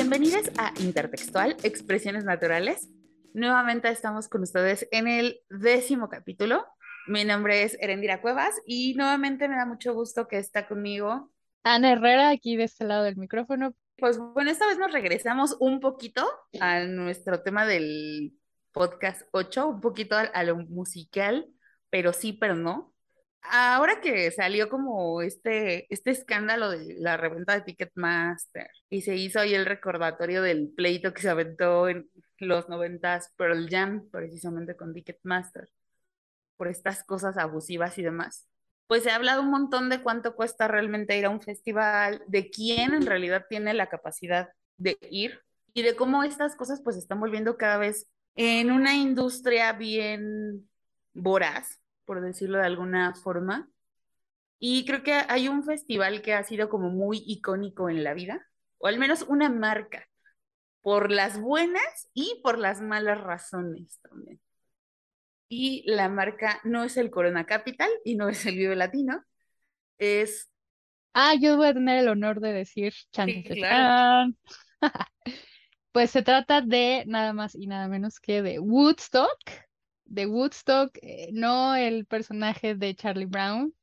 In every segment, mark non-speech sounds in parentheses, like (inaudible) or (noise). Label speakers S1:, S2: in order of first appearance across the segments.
S1: Bienvenidos a Intertextual, Expresiones Naturales. Nuevamente estamos con ustedes en el décimo capítulo. Mi nombre es Erendira Cuevas y nuevamente me da mucho gusto que está conmigo
S2: Ana Herrera, aquí de este lado del micrófono.
S1: Pues bueno, esta vez nos regresamos un poquito a nuestro tema del podcast 8, un poquito a, a lo musical, pero sí, pero no. Ahora que salió como este, este escándalo de la reventa de Ticketmaster y se hizo ahí el recordatorio del pleito que se aventó en los noventas Pearl Jam, precisamente con Ticketmaster, por estas cosas abusivas y demás pues se ha hablado un montón de cuánto cuesta realmente ir a un festival, de quién en realidad tiene la capacidad de ir y de cómo estas cosas pues están volviendo cada vez en una industria bien voraz, por decirlo de alguna forma. Y creo que hay un festival que ha sido como muy icónico en la vida, o al menos una marca, por las buenas y por las malas razones también. Y la marca no es el Corona Capital y no es el Vive Latino, es...
S2: Ah, yo voy a tener el honor de decir chan, (laughs) Pues se trata de nada más y nada menos que de Woodstock, de Woodstock, eh, no el personaje de Charlie Brown,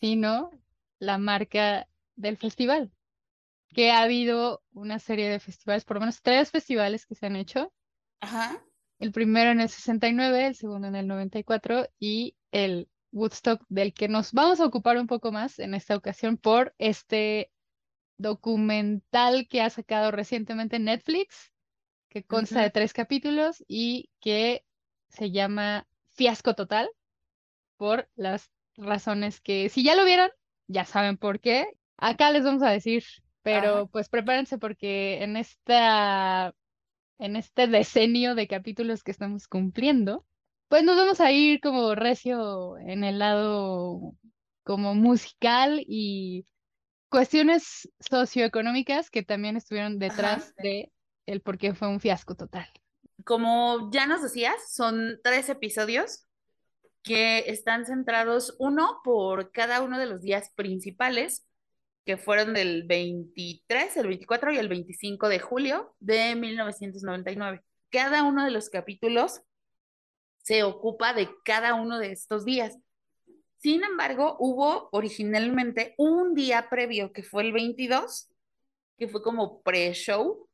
S2: sino la marca del festival. Que ha habido una serie de festivales, por lo menos tres festivales que se han hecho.
S1: Ajá
S2: el primero en el 69, el segundo en el 94 y el Woodstock del que nos vamos a ocupar un poco más en esta ocasión por este documental que ha sacado recientemente Netflix, que consta de tres capítulos y que se llama Fiasco Total, por las razones que si ya lo vieron, ya saben por qué. Acá les vamos a decir, pero pues prepárense porque en esta en este decenio de capítulos que estamos cumpliendo, pues nos vamos a ir como recio en el lado como musical y cuestiones socioeconómicas que también estuvieron detrás de el por qué fue un fiasco total.
S1: Como ya nos decías, son tres episodios que están centrados uno por cada uno de los días principales que fueron del 23, el 24 y el 25 de julio de 1999. Cada uno de los capítulos se ocupa de cada uno de estos días. Sin embargo, hubo originalmente un día previo, que fue el 22, que fue como pre-show,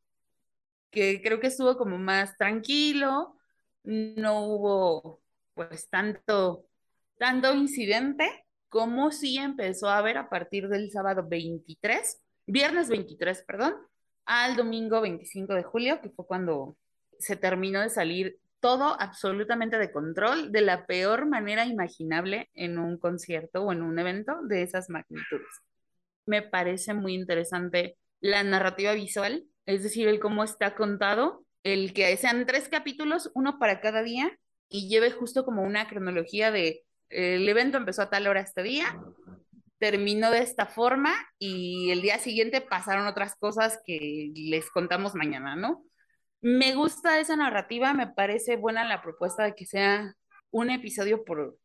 S1: que creo que estuvo como más tranquilo, no hubo pues tanto, tanto incidente, como sí empezó a ver a partir del sábado 23, viernes 23, perdón, al domingo 25 de julio, que fue cuando se terminó de salir todo absolutamente de control de la peor manera imaginable en un concierto o en un evento de esas magnitudes. Me parece muy interesante la narrativa visual, es decir, el cómo está contado, el que sean tres capítulos, uno para cada día, y lleve justo como una cronología de el evento empezó a tal hora este día, terminó de esta forma y el día siguiente pasaron otras cosas que les contamos mañana, ¿no? Me gusta esa narrativa, me parece buena la propuesta de que sea un episodio por,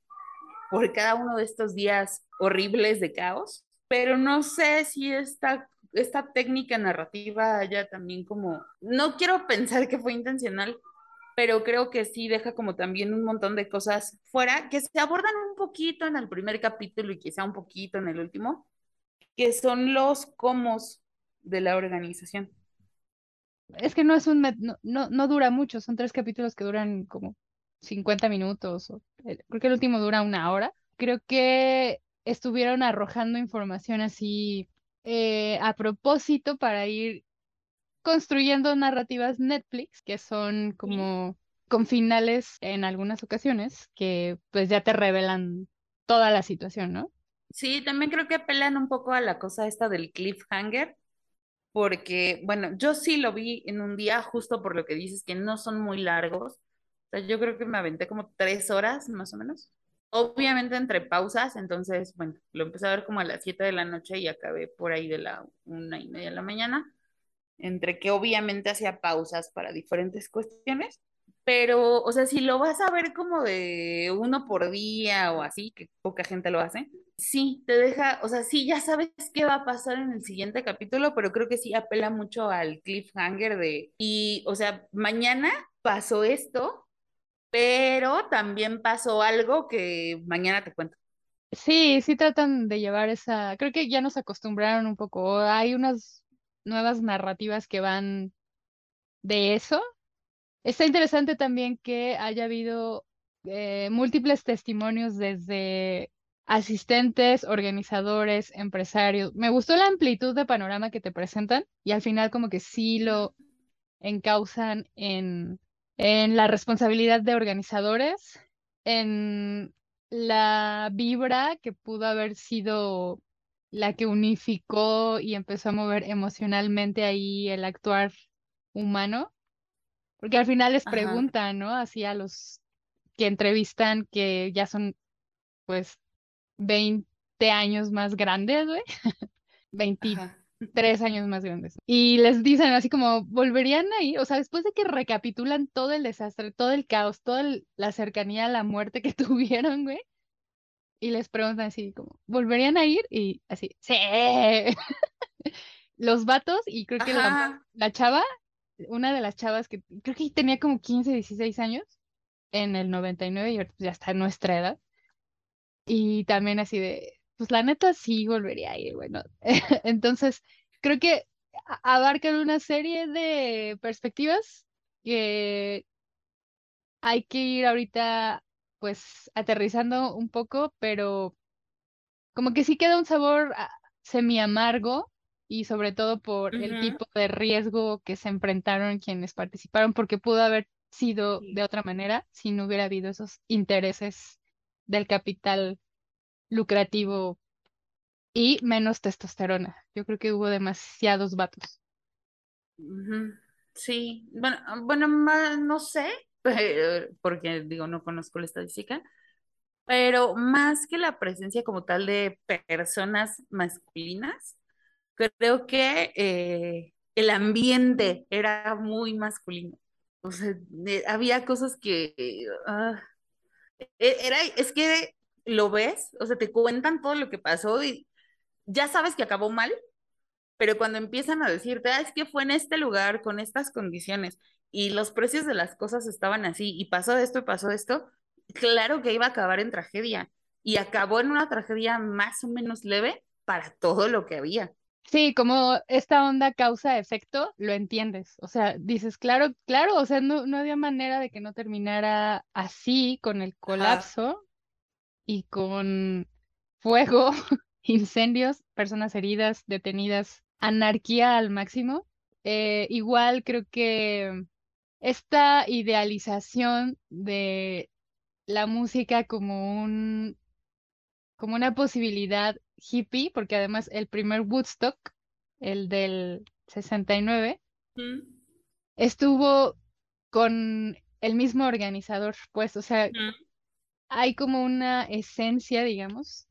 S1: por cada uno de estos días horribles de caos, pero no sé si esta, esta técnica narrativa ya también como, no quiero pensar que fue intencional, pero creo que sí deja como también un montón de cosas fuera que se abordan un poquito en el primer capítulo y quizá un poquito en el último, que son los comos de la organización.
S2: Es que no es un no, no, dura mucho, son tres capítulos que duran como 50 minutos, o, eh, creo que el último dura una hora. Creo que estuvieron arrojando información así eh, a propósito para ir construyendo narrativas Netflix que son como con finales en algunas ocasiones que pues ya te revelan toda la situación, ¿no?
S1: Sí, también creo que apelan un poco a la cosa esta del cliffhanger, porque, bueno, yo sí lo vi en un día justo por lo que dices, que no son muy largos. O sea, yo creo que me aventé como tres horas más o menos. Obviamente entre pausas, entonces, bueno, lo empecé a ver como a las siete de la noche y acabé por ahí de la una y media de la mañana entre que obviamente hacía pausas para diferentes cuestiones, pero, o sea, si lo vas a ver como de uno por día o así, que poca gente lo hace, sí, te deja, o sea, sí, ya sabes qué va a pasar en el siguiente capítulo, pero creo que sí apela mucho al cliffhanger de, y, o sea, mañana pasó esto, pero también pasó algo que mañana te cuento.
S2: Sí, sí tratan de llevar esa, creo que ya nos acostumbraron un poco, hay unas nuevas narrativas que van de eso. Está interesante también que haya habido eh, múltiples testimonios desde asistentes, organizadores, empresarios. Me gustó la amplitud de panorama que te presentan y al final como que sí lo encausan en, en la responsabilidad de organizadores, en la vibra que pudo haber sido la que unificó y empezó a mover emocionalmente ahí el actuar humano, porque al final les preguntan, ¿no? Así a los que entrevistan que ya son pues 20 años más grandes, güey, (laughs) 23
S1: ajá,
S2: años más grandes. Y les dicen así como, ¿volverían ahí? O sea, después de que recapitulan todo el desastre, todo el caos, toda el- la cercanía a la muerte que (laughs) tuvieron, güey, y les preguntan así como, ¿volverían a ir? Y así, sí. (laughs) Los vatos, y creo que la, la chava, una de las chavas que creo que tenía como 15, 16 años en el 99 y ya está en nuestra edad. Y también así de, pues la neta sí volvería a ir, bueno. (laughs) Entonces, creo que abarcan una serie de perspectivas que hay que ir ahorita pues aterrizando un poco, pero como que sí queda un sabor ah, semi amargo y sobre todo por el tipo de riesgo que se enfrentaron quienes participaron, porque pudo haber sido
S1: sí.
S2: de otra manera si no hubiera habido esos intereses del capital lucrativo y menos testosterona. Yo creo que hubo demasiados vatos.
S1: Sí, bueno, bueno, ma- no sé, pero- (laughs) porque digo, no conozco la estadística, pero más que la presencia como tal de personas masculinas, creo que eh, el ambiente era muy masculino. De- había cosas que ah, e- era, es que lo ves, o sea, te cuentan todo lo que pasó y ya sabes que acabó mal, pero cuando empiezan a decirte, ah, es que fue en este lugar, con estas condiciones, y los precios de las cosas estaban así, y pasó esto y pasó esto, claro que iba a acabar en tragedia, y acabó en una tragedia más o menos leve para todo lo que había.
S2: Sí, como esta onda causa-efecto, lo entiendes. O sea, dices, claro, claro, o sea, no, no había manera de que no terminara así con el
S1: Ajá,
S2: colapso y con fuego, (laughs) incendios, personas heridas, detenidas, anarquía al máximo. Eh, igual creo que esta idealización de la música como un, como una posibilidad hippie, porque además el primer Woodstock, el del 69,
S1: Mm,
S2: estuvo con el mismo organizador, pues, o sea,
S1: mm,
S2: hay como una esencia, digamos,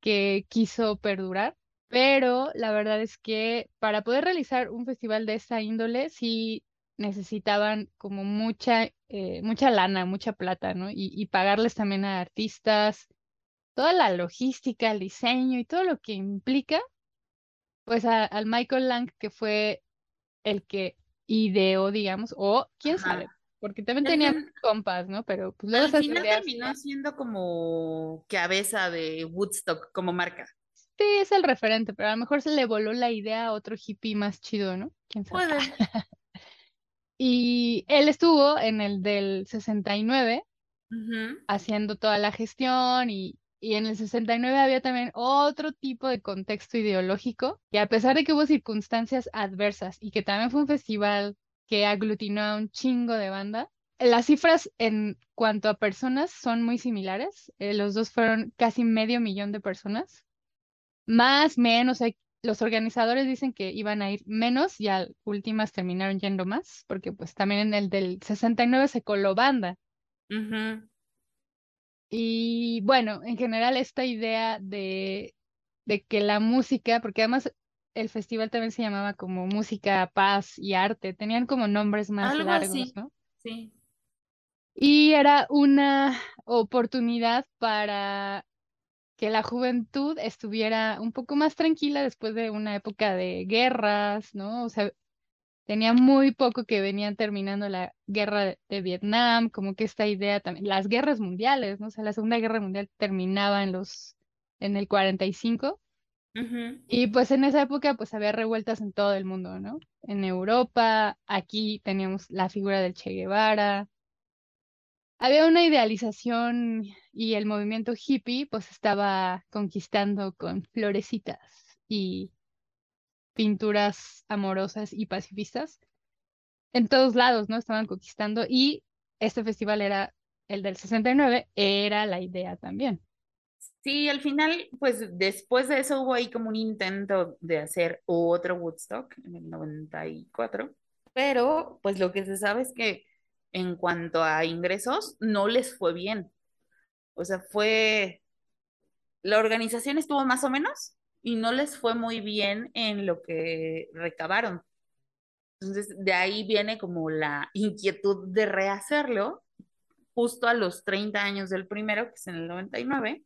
S2: que quiso perdurar, pero la verdad es que para poder realizar un festival de esta índole, sí necesitaban como mucha, eh, mucha lana, mucha plata, ¿no? Y, y pagarles también a artistas, toda la logística, el diseño y todo lo que implica, pues a- al Michael Lang, que fue el que ideó, digamos, o quién sabe. Porque también tenía compas, ¿no? Pero pues luego
S1: al final terminó
S2: ya
S1: siendo como cabeza de Woodstock como marca.
S2: Sí, es el referente, pero a lo mejor se le voló la idea a otro hippie más chido, ¿no? ¿Quién sabe?
S1: Puede. (laughs)
S2: Y él estuvo en el del 69
S1: Ujú,
S2: haciendo toda la gestión y, y en el 69 había también otro tipo de contexto ideológico y a pesar de que hubo circunstancias adversas y que también fue un festival que aglutinó a un chingo de banda, las cifras en cuanto a personas son muy similares. Eh, los dos fueron casi medio millón de personas. Más, menos, hay- los organizadores dicen que iban a ir menos y a últimas terminaron yendo más, porque pues también en el del 69 se coló banda. Y bueno, en general esta idea de, de que la música, porque además el festival también se llamaba como música, paz y arte, tenían como nombres más
S1: Algo
S2: largos,
S1: así.
S2: ¿no?
S1: Sí.
S2: Y era una oportunidad para que la juventud estuviera un poco más tranquila después de una época de guerras, ¿no? O sea, tenía muy poco que venían terminando la guerra de Vietnam, como que esta idea también, las guerras mundiales, ¿no? O sea, la Segunda Guerra Mundial terminaba en los, en el 45. Y pues en esa época pues había revueltas en todo el mundo, ¿no? En Europa, aquí teníamos la figura del Che Guevara. Había una idealización y el movimiento hippie pues estaba conquistando con florecitas y pinturas amorosas y pacifistas. En todos lados, ¿no? Estaban conquistando y este festival era el del 69, era la idea también.
S1: Sí, al final, pues después de eso hubo ahí como un intento de hacer otro Woodstock en el 94, pero pues lo que se sabe es que en cuanto a ingresos no les fue bien. O sea, fue, la organización estuvo más o menos y no les fue muy bien en lo que recabaron. Entonces, de ahí viene como la inquietud de rehacerlo justo a los 30 años del primero, que es en el 99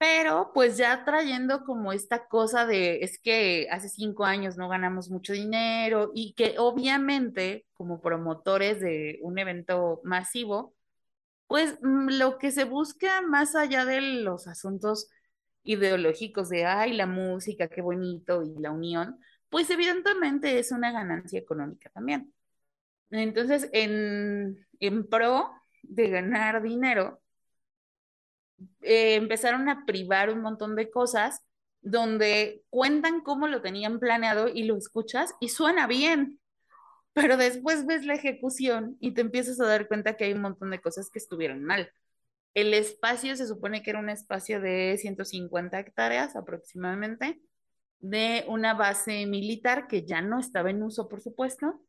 S1: pero pues ya trayendo como esta cosa de, es que hace cinco años no ganamos mucho dinero y que obviamente como promotores de un evento masivo, pues mm, lo que se busca más allá de los asuntos ideológicos de, ay, la música, qué bonito y la unión, pues evidentemente es una ganancia económica también. Entonces, en, en pro de ganar dinero, eh, empezaron a privar un montón de cosas donde cuentan cómo lo tenían planeado y lo escuchas y suena bien, pero después ves la ejecución y te empiezas a dar cuenta que hay un montón de cosas que estuvieron mal. El espacio se supone que era un espacio de 150 hectáreas aproximadamente, de una base militar que ya no estaba en uso, por supuesto.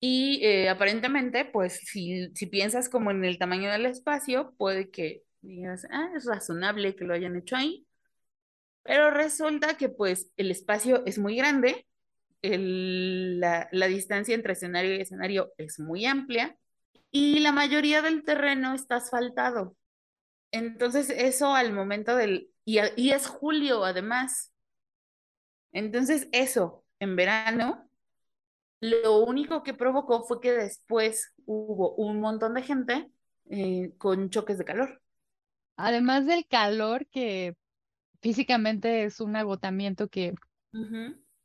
S1: Y eh, aparentemente, pues si, si piensas como en el tamaño del espacio, puede que digas, ah, es razonable que lo hayan hecho ahí, pero resulta que pues el espacio es muy grande, la, la distancia entre escenario y escenario es muy amplia y la mayoría del terreno está asfaltado. Entonces eso al momento del, y, y es julio además. Entonces eso, en verano, lo único que provocó fue que después hubo un montón de gente eh, con choques de calor.
S2: Además del calor que físicamente es un agotamiento que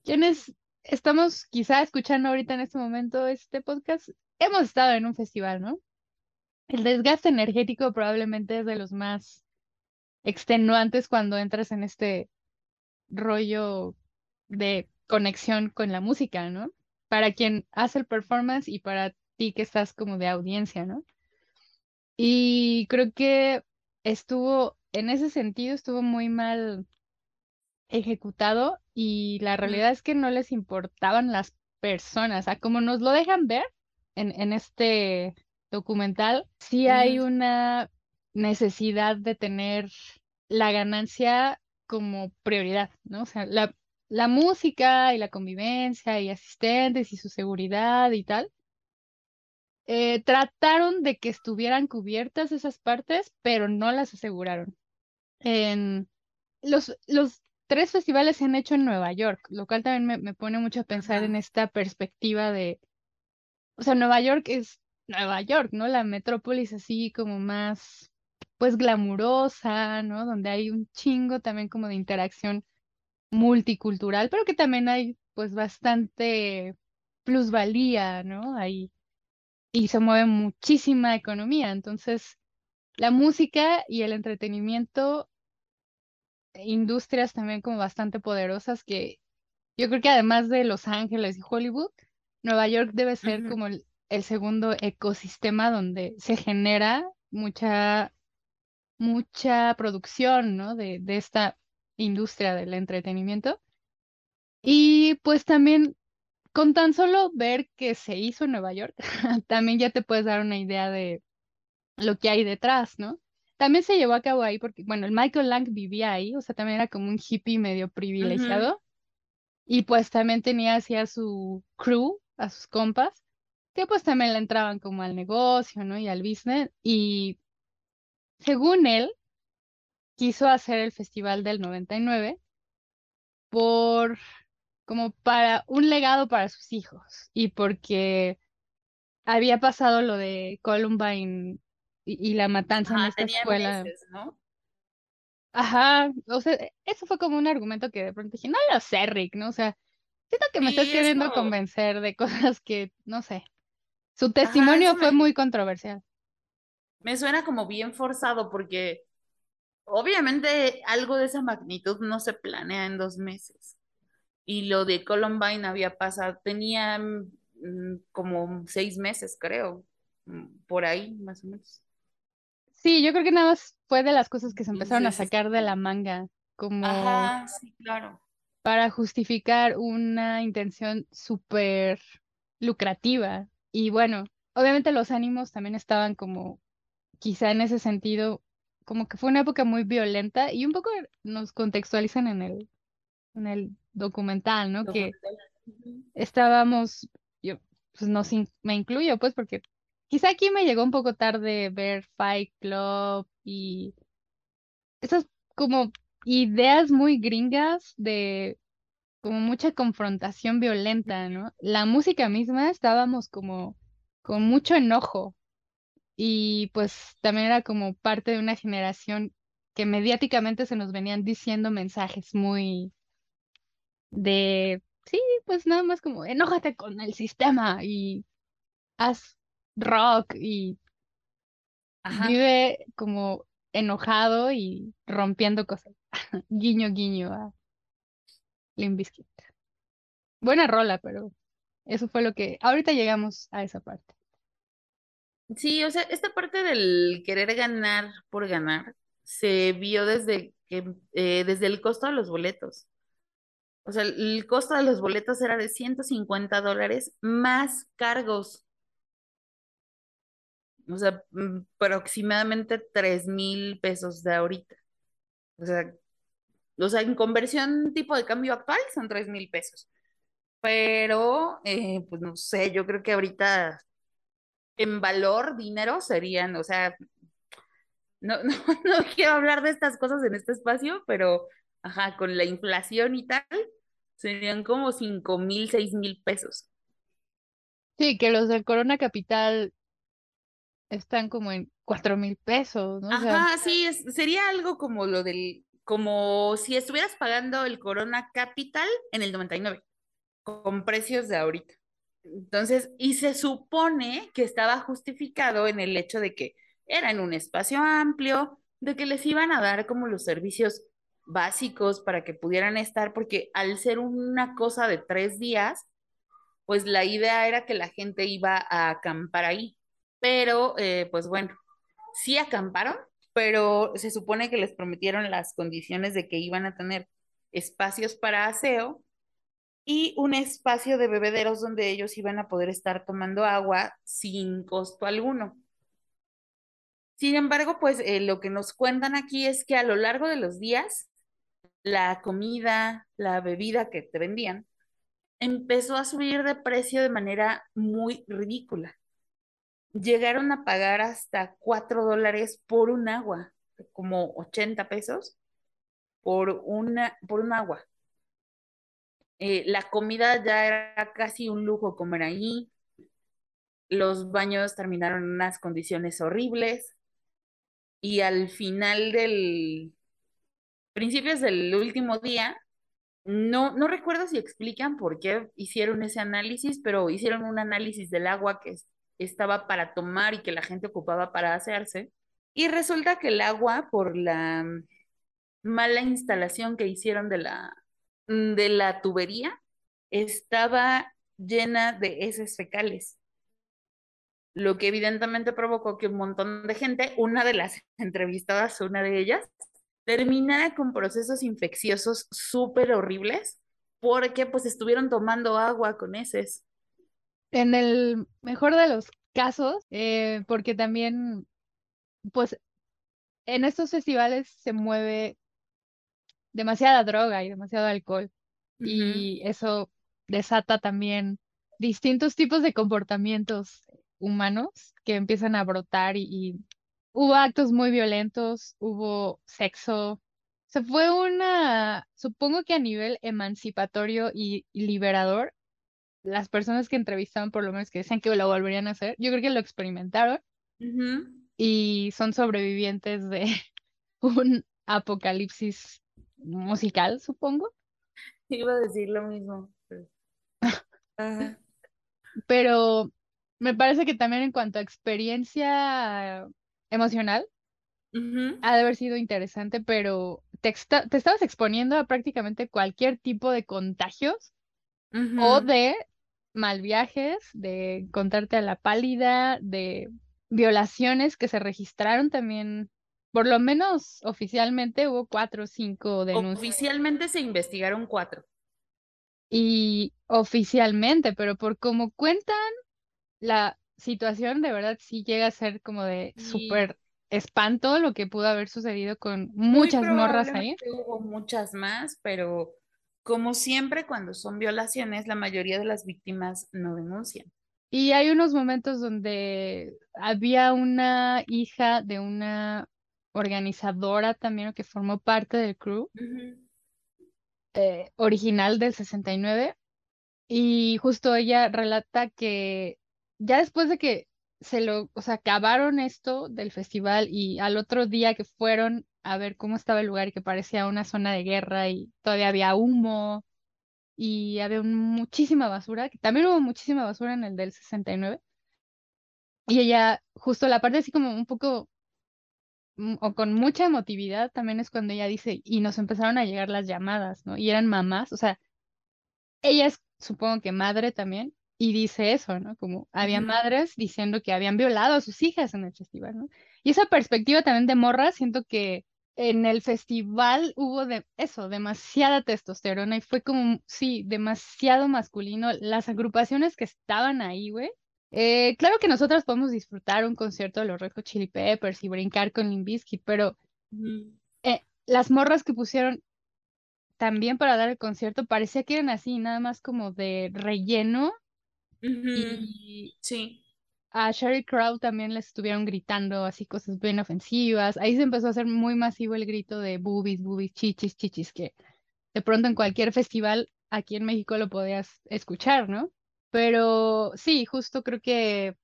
S2: quienes estamos quizá escuchando ahorita en este momento este podcast, hemos estado en un festival, ¿no? El desgaste energético probablemente es de los más extenuantes cuando entras en este rollo de conexión con la música, ¿no? Para quien hace el performance y para ti que estás como de audiencia, ¿no? Y creo que estuvo, en ese sentido, estuvo muy mal ejecutado y la realidad es que no les importaban las personas, a como nos lo dejan ver en, en este documental, sí hay una necesidad de tener la ganancia como prioridad, ¿no? O sea, la, la música y la convivencia y asistentes y su seguridad y tal, eh, trataron de que estuvieran cubiertas esas partes, pero no las aseguraron. En los, los tres festivales se han hecho en Nueva York, lo cual también me, pone mucho a pensar en esta perspectiva de, o sea, Nueva York es Nueva York, ¿no? La metrópolis así como más, pues, glamurosa, ¿no? Donde hay un chingo también como de interacción multicultural, pero que también hay, pues, bastante plusvalía, ¿no? Hay y se mueve muchísima economía. Entonces, la música y el entretenimiento, industrias también como bastante poderosas que yo creo que además de Los Ángeles y Hollywood, Nueva York debe ser como el, segundo ecosistema donde se genera mucha, mucha producción, ¿no? De, de esta industria del entretenimiento. Y pues también con tan solo ver que se hizo en Nueva York, (laughs) también ya te puedes dar una idea de lo que hay detrás, ¿no? También se llevó a cabo ahí porque, bueno, el Michael Lang vivía ahí, o sea, también era como un hippie medio privilegiado. Y pues también tenía así a su crew, a sus compas, que pues también le entraban como al negocio, ¿no? Y al business. Y según él, quiso hacer el festival del 99 por como para un legado para sus hijos y porque había pasado lo de Columbine y, y la matanza en esta escuela.
S1: meses, ¿no?
S2: Ajá, o sea, e- eso fue como un argumento que de pronto dije, no lo sé, Rick, ¿no? O sea, siento que me estás
S1: Sí, eso,
S2: queriendo convencer de cosas que, no sé. Su testimonio fue
S1: me,
S2: muy controversial.
S1: me suena como bien forzado porque obviamente algo de esa magnitud no se planea en dos meses. Y lo de Columbine había pasado, tenía mm, como seis meses, creo, mm, por ahí, más o menos.
S2: Sí, yo creo que nada más fue de las cosas que se empezaron a sacar de la manga, como
S1: ajá, sí, claro.
S2: para justificar una intención súper lucrativa. Y bueno, obviamente los ánimos también estaban como, quizá en ese sentido, como que fue una época muy violenta y un poco nos contextualizan en el, en el documental, ¿no? Que
S1: Documental.
S2: Estábamos, yo pues no me incluyo pues porque quizá aquí me llegó un poco tarde ver Fight Club y esas como ideas muy gringas de como mucha confrontación violenta, ¿no? La música misma estábamos como con mucho enojo y pues también era como parte de una generación que mediáticamente se nos venían diciendo mensajes muy de, sí, pues nada más como enójate con el sistema y haz rock y
S1: Ajá.
S2: vive como enojado y rompiendo cosas. (laughs) Guiño, guiño a Limp Bizkit. Buena rola, pero eso fue lo que... Ahorita llegamos a esa parte.
S1: Sí, o sea, esta parte del querer ganar por ganar se vio desde que, eh, desde el costo de los boletos. O sea, el costo de los boletos era de 150 dólares más cargos. O sea, mm, aproximadamente tres mil pesos de ahorita. O sea, o sea, en conversión tipo de cambio actual son tres mil pesos. Pero, eh, pues no sé, yo creo que ahorita en valor, dinero serían, o sea, no, (laughs) no, no quiero hablar de estas cosas en este espacio, pero, ajá, con la inflación y tal, serían como cinco mil, seis mil pesos.
S2: Sí, que los del Corona Capital están como en cuatro mil pesos, ¿no? O sea,
S1: Ajá, sí, es, sería algo como lo del, como si estuvieras pagando el Corona Capital en el 99 con precios de ahorita. Entonces, y se supone que estaba justificado en el hecho de que era en un espacio amplio, de que les iban a dar como los servicios básicos para que pudieran estar, porque al ser una cosa de tres días, pues la idea era que la gente iba a acampar ahí. Pero, eh, pues bueno, sí acamparon, pero se supone que les prometieron las condiciones de que iban a tener espacios para aseo y un espacio de bebederos donde ellos iban a poder estar tomando agua sin costo alguno. Sin embargo, pues eh, lo que nos cuentan aquí es que a lo largo de los días, la comida, la bebida que te vendían, empezó a subir de precio de manera muy ridícula. Llegaron a pagar hasta 4 dólares por un agua, como 80 pesos por una, por un agua. Eh, la comida ya era casi un lujo comer ahí. Los baños terminaron en unas condiciones horribles y al final del, principios del último día, no, no recuerdo si explican por qué hicieron ese análisis, pero hicieron un análisis del agua que es- estaba para tomar y que la gente ocupaba para hacerse. Y resulta que el agua, por la mala instalación que hicieron de la, de la tubería, estaba llena de heces fecales. lo que evidentemente provocó que un montón de gente, una de las (laughs) entrevistadas, una de ellas, terminara con procesos infecciosos súper horribles porque pues estuvieron tomando agua con heces.
S2: en el mejor de los casos, eh, porque también, pues, en estos festivales se mueve demasiada droga y demasiado alcohol y eso desata también distintos tipos de comportamientos humanos que empiezan a brotar y, y hubo actos muy violentos, hubo sexo. Se fue una, supongo que a nivel emancipatorio y liberador, las personas que entrevistaban por lo menos que decían que lo volverían a hacer, yo creo que lo experimentaron y son sobrevivientes de (laughs) un apocalipsis musical, supongo.
S1: Iba a decir lo mismo.
S2: Pero (laughs) me parece que también en cuanto a experiencia emocional, ha de haber sido interesante, pero te, te estabas exponiendo a prácticamente cualquier tipo de contagios o de mal viajes, de contarte a la pálida, de violaciones que se registraron también, por lo menos oficialmente hubo cuatro o cinco denuncias.
S1: Oficialmente se investigaron cuatro.
S2: Y oficialmente, pero por cómo cuentan la situación, de verdad sí llega a ser como de súper espanto lo que pudo haber sucedido con muchas morras ahí.
S1: Hubo muchas más, pero como siempre cuando son violaciones, la mayoría de las víctimas no denuncian.
S2: Y hay unos momentos donde había una hija de una organizadora también que formó parte del crew eh, original del 69 y justo ella relata que ya después de que se lo, o sea, acabaron esto del festival y al otro día que fueron a ver cómo estaba el lugar que parecía una zona de guerra y todavía había humo y había muchísima basura, que también hubo muchísima basura en el del 69. Y ella, justo la parte así como un poco, mm, o con mucha emotividad, también es cuando ella dice, y nos empezaron a llegar las llamadas, ¿no? Y eran mamás, o sea, ella es, supongo que madre también, y dice eso, ¿no? Como había madres diciendo que habían violado a sus hijas en el festival, ¿no? Y esa perspectiva también de morra, siento que en el festival hubo de eso, demasiada testosterona y fue como, sí, demasiado masculino. Las agrupaciones que estaban ahí, güey. Eh, claro que nosotros podemos disfrutar un concierto de los Red Hot Chili Peppers y brincar con Limp pero eh, las morras que pusieron también para dar el concierto parecía que eran así, nada más como de relleno.
S1: Y sí
S2: a Sherry Crow también les estuvieron gritando así cosas bien ofensivas. Ahí se empezó a hacer muy masivo el grito de boobies, boobies, chichis, chichis, que de pronto en cualquier festival aquí en México lo podías escuchar, ¿no? Pero sí, justo creo que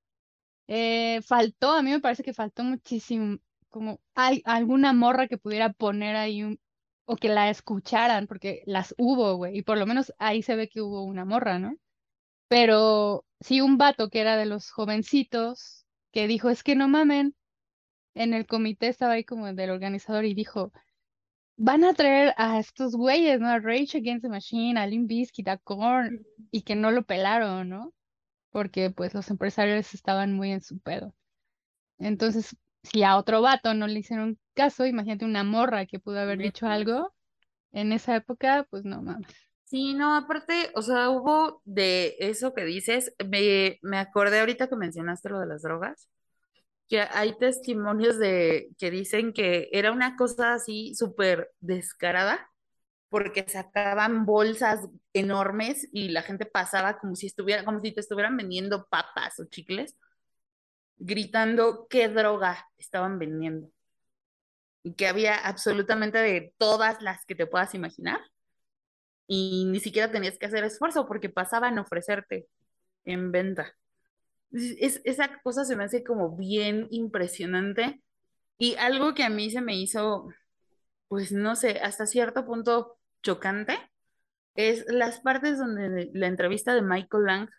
S2: eh, faltó, a mí me parece que faltó muchísimo, como hay alguna morra que pudiera poner ahí un, o que la escucharan, porque las hubo, güey, y por lo menos ahí se ve que hubo una morra, ¿no? Pero sí, un vato que era de los jovencitos, que dijo, es que no mamen, en el comité estaba ahí como del organizador y dijo, van a traer a estos güeyes, ¿no? A Rage Against the Machine, a Limp Bizkit, a Korn, y que no lo pelaron, ¿no? Porque pues los empresarios estaban muy en su pedo. Entonces, si a otro vato no le hicieron caso, imagínate una morra que pudo haber dicho algo en esa época, pues no mames.
S1: Sí, no, aparte, o sea, hubo de eso que dices, me, me acordé ahorita que mencionaste lo de las drogas, que hay testimonios de que dicen que era una cosa así súper descarada, porque sacaban bolsas enormes y la gente pasaba como si estuviera, como si te estuvieran vendiendo papas o chicles, gritando qué droga estaban vendiendo. Y que había absolutamente de todas las que te puedas imaginar y ni siquiera tenías que hacer esfuerzo porque pasaban a ofrecerte en venta. Es, esa cosa se me hace como bien impresionante y algo que a mí se me hizo, pues no sé, hasta cierto punto chocante, es las partes donde la entrevista de Michael Lang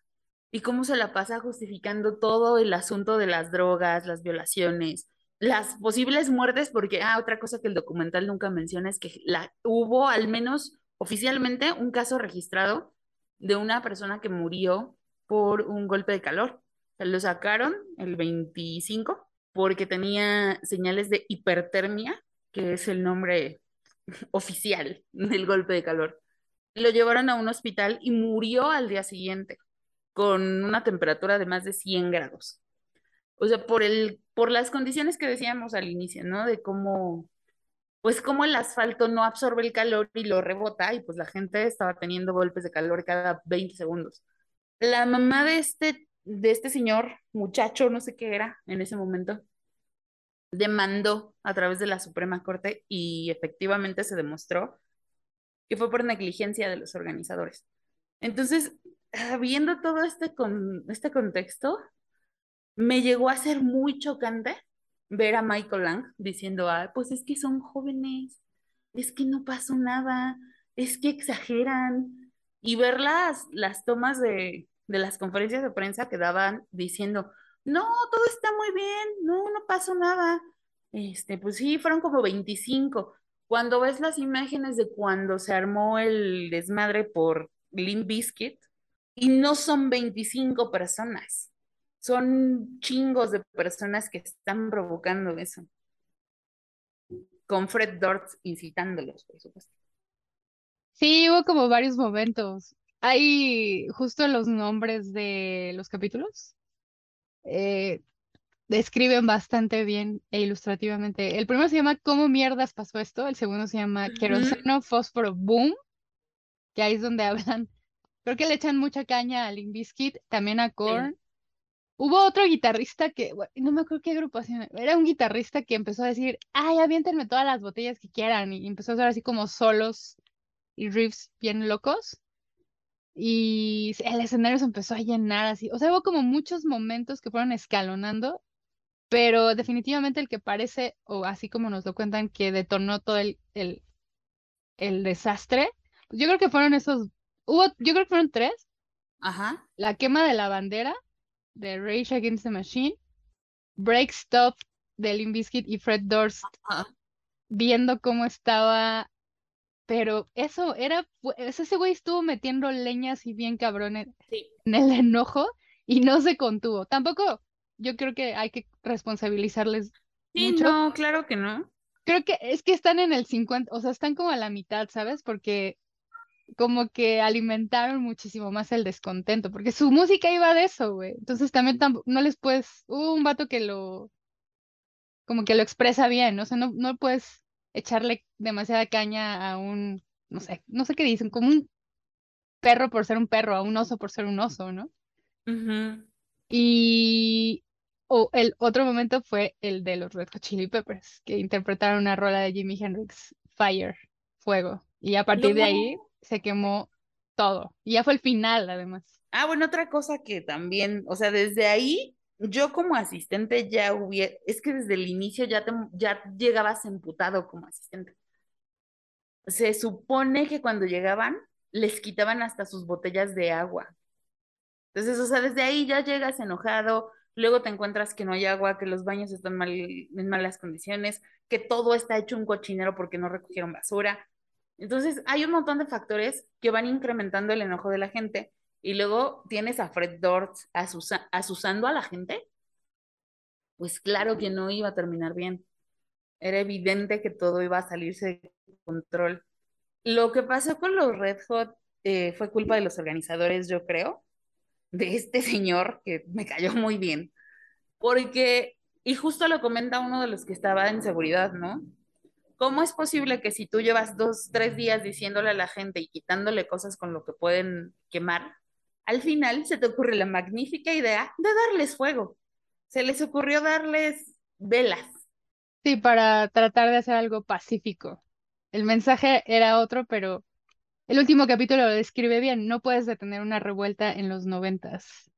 S1: y cómo se la pasa justificando todo el asunto de las drogas, las violaciones, las posibles muertes, porque, ah, otra cosa que el documental nunca menciona es que la, hubo al menos oficialmente un caso registrado de una persona que murió por un golpe de calor. Lo sacaron el 25 porque tenía señales de hipertermia, que es el nombre (laughs) oficial del golpe de calor. Lo llevaron a un hospital y murió al día siguiente con una temperatura de más de 100 grados. O sea, por, el, por las condiciones que decíamos al inicio, ¿no? De cómo pues como el asfalto no absorbe el calor y lo rebota, y pues la gente estaba teniendo golpes de calor cada 20 segundos. La mamá de este, de este señor, muchacho, no sé qué era en ese momento, demandó a través de la Suprema Corte y efectivamente se demostró que fue por negligencia de los organizadores. Entonces, viendo todo este, con, este contexto, me llegó a ser muy chocante ver a Michael Lang diciendo, ah, pues es que son jóvenes, es que no pasó nada, es que exageran, y ver las, tomas de, de las conferencias de prensa que daban diciendo, no, todo está muy bien, no, no pasó nada. Este, pues sí, fueron como 25. Cuando ves las imágenes de cuando se armó el desmadre por Limp Biscuit, y no son 25 personas, son chingos de personas que están provocando eso. Con Fred Dortz incitándolos, por supuesto.
S2: Sí, hubo como varios momentos. Hay justo los nombres de los capítulos. Eh, describen bastante bien e ilustrativamente. El primero se llama ¿Cómo mierdas pasó esto? El segundo se llama Queroseno, Fósforo, Boom, que ahí es donde (laughs) hablan. Creo que le echan mucha caña a Limp Bizkit, también a Korn. Hubo otro guitarrista que, no me acuerdo qué agrupación, era un guitarrista que empezó a decir, ay, aviéntenme todas las botellas que quieran, y empezó a hacer así como solos y riffs bien locos. Y el escenario se empezó a llenar así. O sea, hubo como muchos momentos que fueron escalonando, pero definitivamente el que parece, o así como nos lo cuentan, que detonó todo el, el, el desastre, yo creo que fueron esos, hubo, yo creo que fueron tres.
S1: Ajá.
S2: La quema de la bandera de Rage Against the Machine, Break Stop de Limp Bizkit y Fred Durst viendo cómo estaba pero eso era, ese güey estuvo metiendo leñas y bien cabrón en, el enojo y no se contuvo. Tampoco, yo creo que hay que responsabilizarles.
S1: Sí, no, claro que no.
S2: Creo que es que están en el 50, o sea, están como a la mitad, ¿sabes? Porque como que alimentaron muchísimo más el descontento, porque su música iba de eso, güey. Entonces también no les puedes, hubo un vato que lo, como que lo expresa bien, o sea, no, no puedes echarle demasiada caña a un, no sé, no sé qué dicen, como un perro por ser un perro, a un oso por ser un oso, ¿no? Y o el otro momento fue el de los Red Hot Chili Peppers, que interpretaron una rola de Jimi Hendrix, Fire, Fuego. Y a partir de ahí se quemó todo. Y ya fue el final, además.
S1: Ah, bueno, otra cosa que también, o sea, desde ahí yo como asistente ya hubiera, es que desde el inicio ya, te, ya llegabas emputado como asistente. Se supone que cuando llegaban les quitaban hasta sus botellas de agua. Entonces, o sea, desde ahí ya llegas enojado, luego te encuentras que no hay agua, que los baños están mal, en malas condiciones, que todo está hecho un cochinero porque no recogieron basura. Entonces, hay un montón de factores que van incrementando el enojo de la gente y luego tienes a Fred Dortz asusando a la gente, pues claro que no iba a terminar bien. Era evidente que todo iba a salirse de control. Lo que pasó con los Red Hot eh, fue culpa de los organizadores, yo creo, de este señor que me cayó muy bien, porque, y justo lo comenta uno de los que estaba en seguridad, ¿no? ¿Cómo es posible que si tú llevas dos, tres días diciéndole a la gente y quitándole cosas con lo que pueden quemar, al final se te ocurre la magnífica idea de darles fuego. Se les ocurrió darles velas.
S2: Sí, para tratar de hacer algo pacífico. El mensaje era otro, pero el último capítulo lo describe bien. No puedes detener una revuelta en los noventas.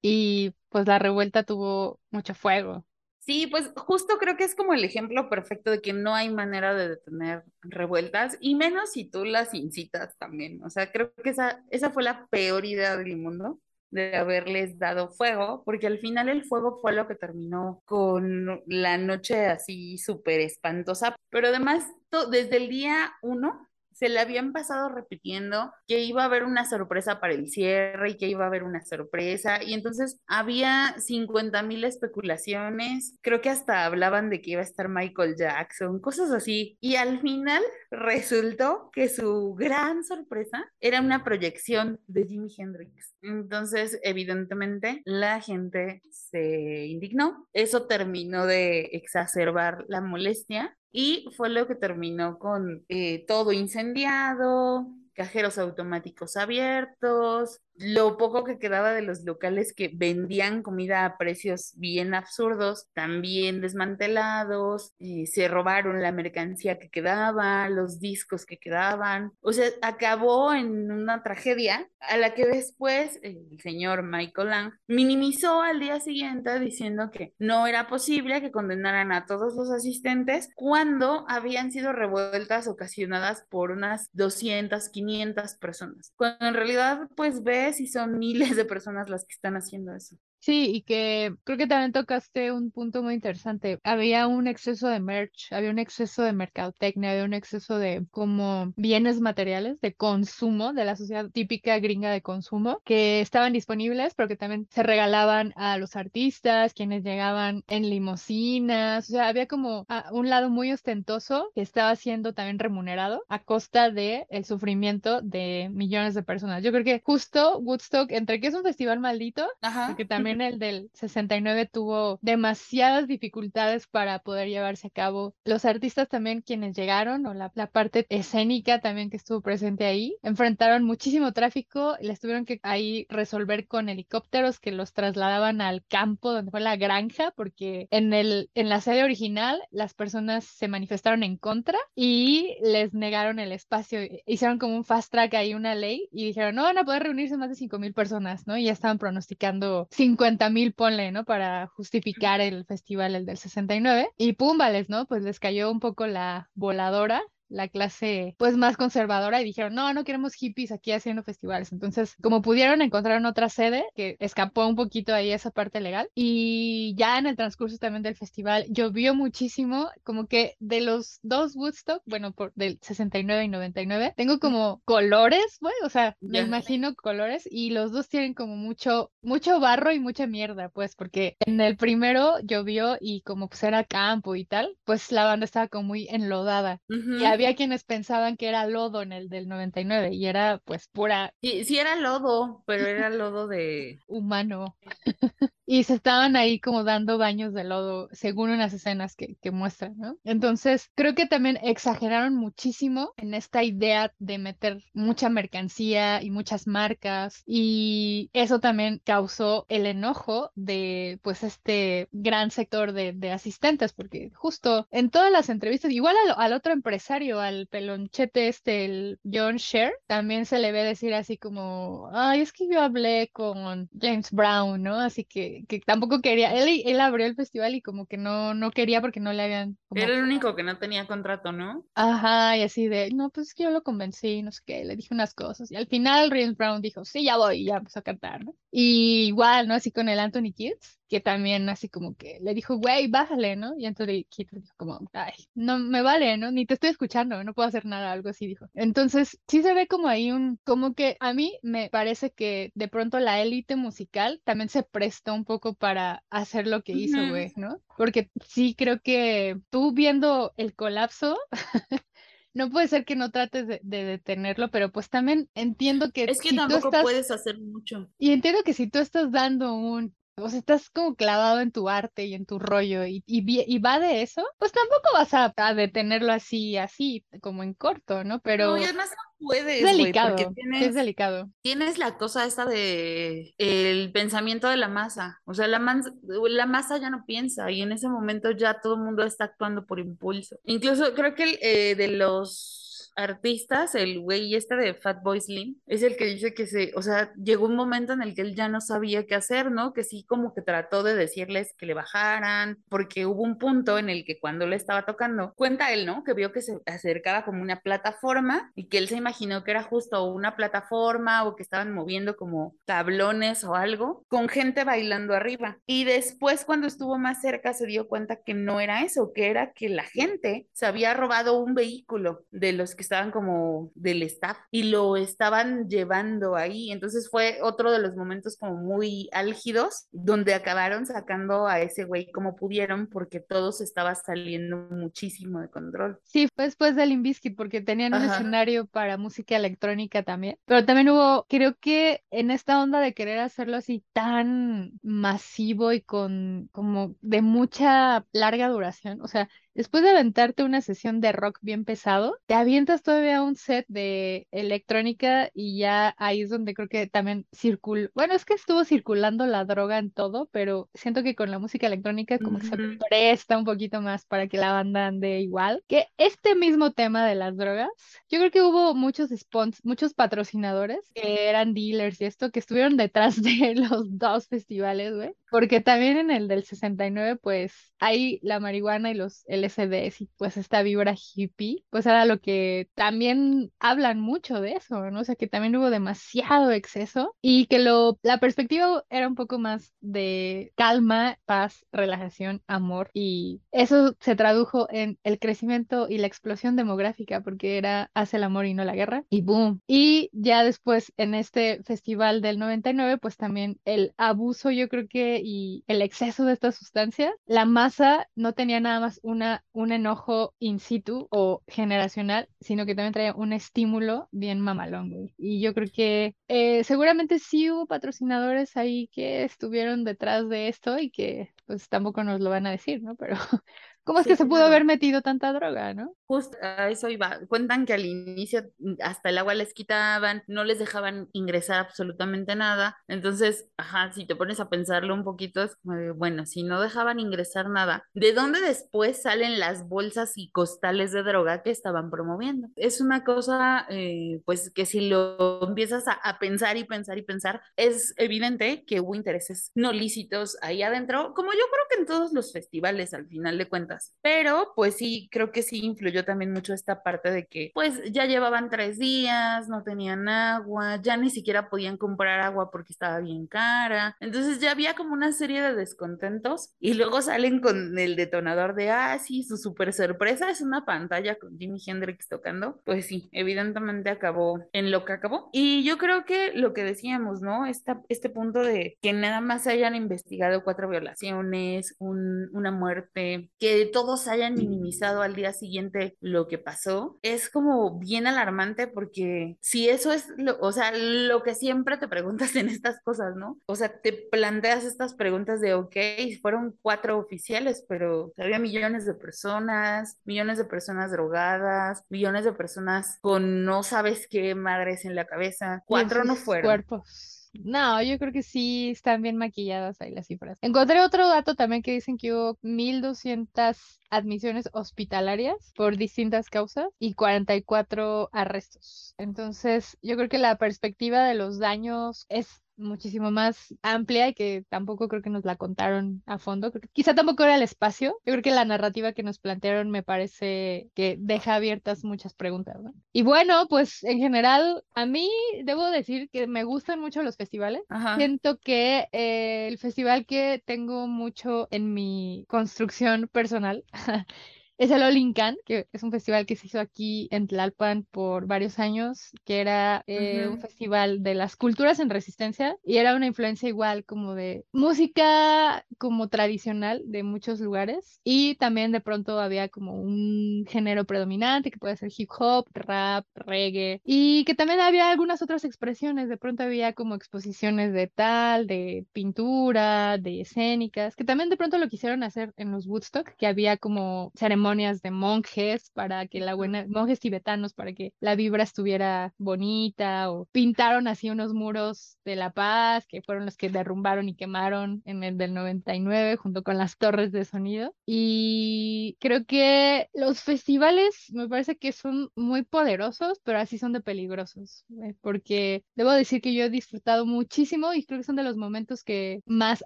S2: Y pues la revuelta tuvo mucho fuego.
S1: Sí, pues justo creo que es como el ejemplo perfecto de que no hay manera de detener revueltas, y menos si tú las incitas también. O sea, creo que esa, esa fue la peor idea del mundo de haberles dado fuego, porque al final el fuego fue lo que terminó con la noche así súper espantosa. Pero además, desde el día uno, se le habían pasado repitiendo que iba a haber una sorpresa para el cierre y que iba a haber una sorpresa. Y entonces había 50 mil especulaciones. Creo que hasta hablaban de que iba a estar Michael Jackson, cosas así. Y al final resultó que su gran sorpresa era una proyección de Jimi Hendrix. Entonces, evidentemente, la gente se indignó. Eso terminó de exacerbar la molestia y fue lo que terminó con eh, todo incendiado, cajeros automáticos abiertos, lo poco que quedaba de los locales que vendían comida a precios bien absurdos, también desmantelados, y se robaron la mercancía que quedaba, los discos que quedaban, o sea, acabó en una tragedia a la que después el señor Michael Lang minimizó al día siguiente diciendo que no era posible que condenaran a todos los asistentes cuando habían sido revueltas ocasionadas por unas 200, 500 personas, cuando en realidad pues ves y son miles de personas las que están haciendo eso.
S2: Sí, y que creo que también tocaste un punto muy interesante. Había un exceso de merch, había un exceso de mercadotecnia, había un exceso de como bienes materiales de consumo de la sociedad típica gringa de consumo que estaban disponibles, pero que también se regalaban a los artistas, quienes llegaban en limusinas. O sea, había como un lado muy ostentoso que estaba siendo también remunerado a costa de el sufrimiento de millones de personas. Yo creo que justo Woodstock, entre que es un festival maldito, porque también el del 69 tuvo demasiadas dificultades para poder llevarse a cabo. Los artistas también quienes llegaron, o la, parte escénica también que estuvo presente ahí, enfrentaron muchísimo tráfico y les tuvieron que ahí resolver con helicópteros que los trasladaban al campo donde fue la granja, porque en, el, en la sede original las personas se manifestaron en contra y les negaron el espacio. Hicieron como un fast track ahí, una ley, y dijeron, no van a poder reunirse más de 5 mil personas, ¿no? Y ya estaban pronosticando 5 50 mil, ponle, ¿no? Para justificar el festival, el del 69. Y pum, vales, ¿no? Pues les cayó un poco la voladora la clase pues más conservadora y dijeron, no, no queremos hippies aquí haciendo festivales. Entonces, como pudieron, encontraron otra sede que escapó un poquito ahí esa parte legal. Y ya en el transcurso también del festival llovió muchísimo, como que de los dos Woodstock, bueno, por del 69 y 99, tengo como colores, güey, o sea, me imagino colores y los dos tienen como mucho, mucho barro y mucha mierda, pues, porque en el primero llovió y como pues era campo y tal, pues la banda estaba como muy enlodada. Y había había quienes pensaban que era lodo en el del 99 y era pues pura...
S1: Sí, sí era lodo, pero era lodo de... (laughs)
S2: Humano. (laughs) y se estaban ahí como dando baños de lodo, según unas escenas que, que muestran, ¿no? Entonces, creo que también exageraron muchísimo en esta idea de meter mucha mercancía y muchas marcas, y eso también causó el enojo de, pues, este gran sector de, de asistentes, porque justo en todas las entrevistas, igual al, al, otro empresario, al pelonchete este, el John Sher, también se le ve decir así como, ay, es que yo hablé con James Brown, ¿no? Así que que, tampoco quería, él, él abrió el festival y como que no, no quería porque no le habían...
S1: Era el único que no tenía contrato, ¿no?
S2: Ajá, y así de, no, pues es que yo lo convencí, no sé qué, le dije unas cosas. Y al final James Brown dijo, sí, ya voy, y ya empezó a cantar, ¿no? Y igual, ¿no? Así con el Anthony Kids que también así como que le dijo, güey, bájale, ¿no? Y entonces dijo como, ay, no me vale, ¿no? Ni te estoy escuchando, no puedo hacer nada, algo así dijo. Entonces, sí se ve como ahí un, como que a mí me parece que de pronto la élite musical también se prestó un poco para hacer lo que hizo, güey, ¿no? Porque sí creo que tú viendo el colapso... (laughs) no puede ser que no trates de, detenerlo, pero pues también entiendo que...
S1: Es que tampoco puedes hacer mucho.
S2: Y entiendo que si tú estás dando un o sea, estás como clavado en tu arte y en tu rollo y, y, va de eso, pues tampoco vas a, detenerlo así, así, como en corto, ¿no? Pero...
S1: No, y además no puedes,
S2: es delicado, tienes, es delicado.
S1: Tienes la cosa esta de el pensamiento de la masa, o sea, la, la masa ya no piensa y en ese momento ya todo el mundo está actuando por impulso. Incluso creo que eh, de los artistas, el güey este de Fatboy Slim, es el que dice que se, o sea, llegó un momento en el que él ya no sabía qué hacer, ¿no? Que sí como que trató de decirles que le bajaran, porque hubo un punto en el que cuando le estaba tocando, cuenta él, ¿no? Que vio que se acercaba como una plataforma y que él se imaginó que era justo una plataforma o que estaban moviendo como tablones o algo con gente bailando arriba. Y después cuando estuvo más cerca se dio cuenta que no era eso, que era que la gente se había robado un vehículo de los que estaban como del staff y lo estaban llevando ahí. Entonces fue otro de los momentos como muy álgidos donde acabaron sacando a ese güey como pudieron porque todo se estaba saliendo muchísimo de control.
S2: Sí, fue después del Inviskit porque tenían un escenario para música electrónica también, pero también hubo, creo que en esta onda de querer hacerlo así tan masivo y con como de mucha larga duración, o sea, después de aventarte una sesión de rock bien pesado, te avientas todavía un set de electrónica y ya ahí es donde creo que también circuló, bueno, es que estuvo circulando la droga en todo, pero siento que con la música electrónica como que se presta un poquito más para que la banda ande igual. Que este mismo tema de las drogas, yo creo que hubo muchos spons, muchos patrocinadores que eran dealers y esto que estuvieron detrás (laughs) de los dos festivales, güey. Porque también en el del 69, pues hay la marihuana y los LSDs y pues esta vibra hippie, pues era lo que también hablan mucho de eso, ¿no? O sea, que también hubo demasiado exceso y que lo, la perspectiva era un poco más de calma, paz, relajación, amor y eso se tradujo en el crecimiento y la explosión demográfica porque era hace el amor y no la guerra y boom. Y ya después en este festival del 99, pues también el abuso yo creo que y el exceso de esta sustancia, la masa no tenía nada más una, un enojo in situ o generacional, sino que también traía un estímulo bien mamalón, güey. Y yo creo que eh, seguramente sí hubo patrocinadores ahí que estuvieron detrás de esto y que pues tampoco nos lo van a decir, ¿no? Pero (laughs) ¿Cómo es que se pudo haber metido tanta droga, no?
S1: Justo a eso iba. Cuentan que al inicio hasta el agua les quitaban, no les dejaban ingresar absolutamente nada. Entonces, ajá, si te pones a pensarlo un poquito, es como de, bueno, si no dejaban ingresar nada, ¿de dónde después salen las bolsas y costales de droga que estaban promoviendo? Es una cosa, eh, pues, que si lo empiezas a, a pensar y pensar y pensar, es evidente que hubo intereses no lícitos ahí adentro, como yo creo que en todos los festivales, al final de cuentas pero pues sí, creo que sí influyó también mucho esta parte de que pues ya llevaban tres días, no tenían agua, ya ni siquiera podían comprar agua porque estaba bien cara. Entonces ya había como una serie de descontentos y luego salen con el detonador de, ah, sí, su super sorpresa es una pantalla con Jimi Hendrix tocando. Pues sí, evidentemente acabó en lo que acabó. Y yo creo que lo que decíamos, ¿no? Esta, este punto de que nada más hayan investigado cuatro violaciones, un, una muerte, que todos hayan minimizado al día siguiente lo que pasó, es como bien alarmante porque si eso es, lo, o sea, lo que siempre te preguntas en estas cosas, ¿no? O sea, te planteas estas preguntas de, ok, fueron cuatro oficiales, pero había millones de personas, millones de personas drogadas, millones de personas con no sabes qué madres en la cabeza, cuatro no fueron.
S2: Cuerpos. No, yo creo que sí están bien maquilladas ahí las cifras. Encontré otro dato también que dicen que hubo 1.200 admisiones hospitalarias por distintas causas y 44 arrestos. Entonces, yo creo que la perspectiva de los daños es muchísimo más amplia y que tampoco creo que nos la contaron a fondo. quizá tampoco era el espacio. Yo creo que la narrativa que nos plantearon me parece que deja abiertas muchas preguntas. Y bueno, pues en general, a mí debo decir que me gustan mucho los festivales. Siento que eh, el festival que tengo mucho en mi construcción personal (laughs) es el Olincan, que es un festival que se hizo aquí en Tlalpan por varios años, que era eh, un festival de las culturas en resistencia y era una influencia igual como de música como tradicional de muchos lugares y también de pronto había como un género predominante que puede ser hip hop, rap, reggae y que también había algunas otras expresiones, de pronto había como exposiciones de tal, de pintura, de escénicas, que también de pronto lo quisieron hacer en los Woodstock, que había como ceremonias de monjes para que la buena, monjes tibetanos para que la vibra estuviera bonita o pintaron así unos muros de la paz que fueron los que derrumbaron y quemaron en el del 99 junto con las torres de sonido y creo que los festivales me parece que son muy poderosos pero así son de peligrosos ¿eh? porque debo decir que yo he disfrutado muchísimo y creo que son de los momentos que más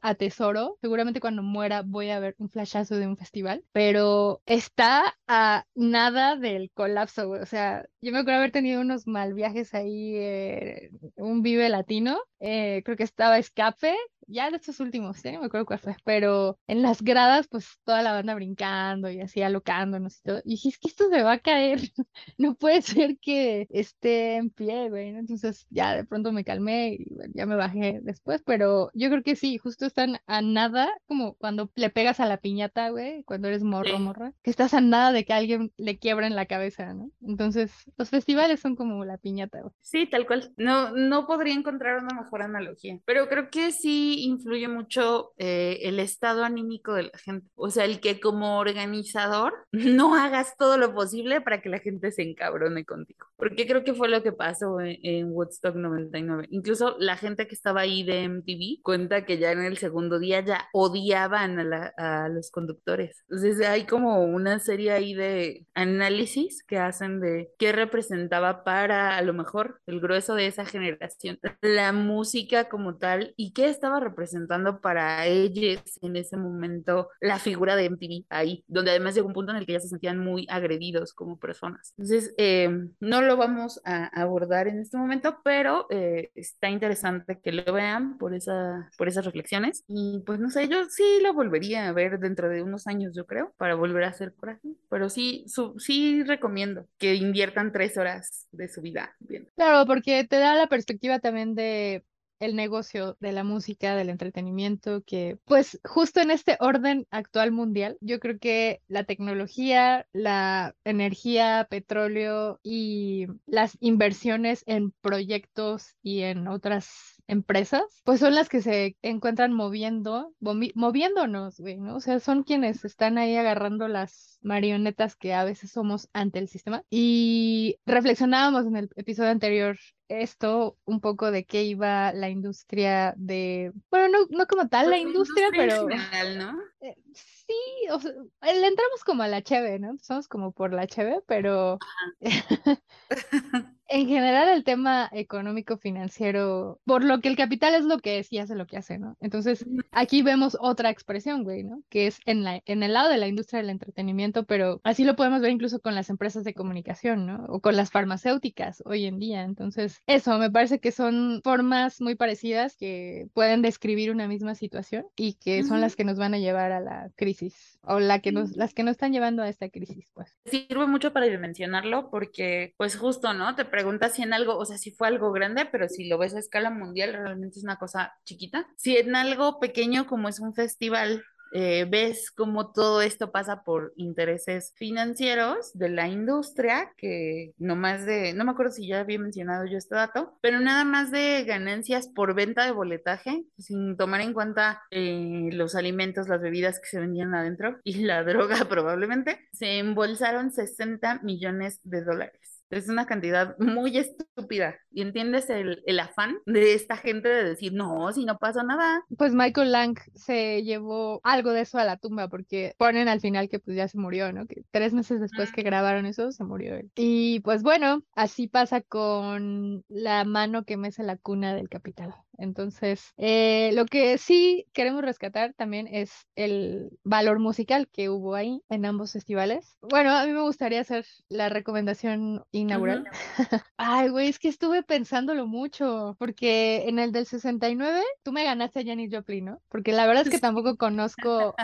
S2: atesoro seguramente cuando muera voy a ver un flashazo de un festival pero es está a nada del colapso, O sea, yo me acuerdo haber tenido unos mal viajes ahí, eh, un Vive Latino, eh, creo que estaba Escape, ya de estos últimos, ¿eh? me acuerdo cuál fue, pero en las gradas, pues toda la banda brincando y así alocándonos y todo. Y dije, es que esto se va a caer, (laughs) no puede ser que esté en pie, güey. Entonces ya de pronto me calmé y ya me bajé después, pero yo creo que sí, justo están a nada, como cuando le pegas a la piñata, güey, cuando eres morro, morra, que estás a nada de que alguien le quiebra en la cabeza, ¿no? Entonces, los festivales son como la piñata, güey.
S1: Sí, tal cual. No, no podría encontrar una mejor analogía, pero creo que sí influye mucho eh, el estado anímico de la gente. O sea, el que como organizador (laughs) no hagas todo lo posible para que la gente se encabrone contigo. Porque creo que fue lo que pasó en, Woodstock 99. Incluso la gente que estaba ahí de MTV cuenta que ya en el segundo día ya odiaban a, a los conductores. Entonces hay como una serie ahí de análisis que hacen de qué representaba para a lo mejor el grueso de esa generación la música como tal y qué estaba representando para ellos en ese momento la figura de MTV ahí, donde además llegó un punto en el que ya se sentían muy agredidos como personas. Entonces, eh, no lo vamos a abordar en este momento, pero eh, está interesante que lo vean por, esa, por esas reflexiones. Y pues no sé, yo sí lo volvería a ver dentro de unos años, yo creo, para volver a hacer coraje. Pero sí, sí recomiendo que inviertan tres horas de su vida.
S2: Claro, porque te da la perspectiva también de el negocio de la música, del entretenimiento, que pues justo en este orden actual mundial, yo creo que la tecnología, la energía, petróleo y las inversiones en proyectos y en otras empresas, pues son las que se encuentran moviendo, moviéndonos, güey, ¿no? O sea, son quienes están ahí agarrando las marionetas que a veces somos ante el sistema. Y reflexionábamos en el episodio anterior esto, un poco de qué iba la industria de, bueno, no, no como tal la pues, industria, pero...
S1: ¿no?
S2: Eh, sí, o sea, le entramos como a la cheve, ¿no? Somos como por la cheve, pero... (laughs) en general el tema económico financiero, por lo que el capital es lo que es y hace lo que hace, ¿no? Entonces, aquí vemos otra expresión, güey, ¿no? Que es en, la, en el lado de la industria del entretenimiento, pero así lo podemos ver incluso con las empresas de comunicación, ¿no? O con las farmacéuticas hoy en día. Entonces, eso, me parece que son formas muy parecidas que pueden describir una misma situación y que son las que nos van a llevar a la crisis o la que nos, las que nos están llevando a esta crisis, pues.
S1: Sirve mucho para mencionarlo porque, pues justo, ¿no? Te preguntas si en algo, o sea, si fue algo grande, pero si lo ves a escala mundial, realmente es una cosa chiquita. Si en algo pequeño como es un festival eh, ves cómo todo esto pasa por intereses financieros de la industria, que no más de, no me acuerdo si ya había mencionado yo este dato, pero nada más de ganancias por venta de boletaje, sin tomar en cuenta eh, los alimentos, las bebidas que se vendían adentro y la (laughs) droga probablemente, se embolsaron 60 millones de dólares. Es una cantidad muy estúpida. Y entiendes el, el, afán de esta gente de decir, no, si no pasa nada.
S2: Pues Michael Lang se llevó algo de eso a la tumba porque ponen al final que pues ya se murió, ¿no? Que tres meses después que grabaron eso, se murió él. Y pues bueno, así pasa con la mano que mece la cuna del capital. Entonces, eh, lo que sí queremos rescatar también es el valor musical que hubo ahí en ambos festivales. Bueno, a mí me gustaría hacer la recomendación inaugural. (laughs) Ay, güey, es que estuve pensándolo mucho, porque en el del 69 tú me ganaste a Janis Joplin, ¿no? Porque la verdad es que tampoco conozco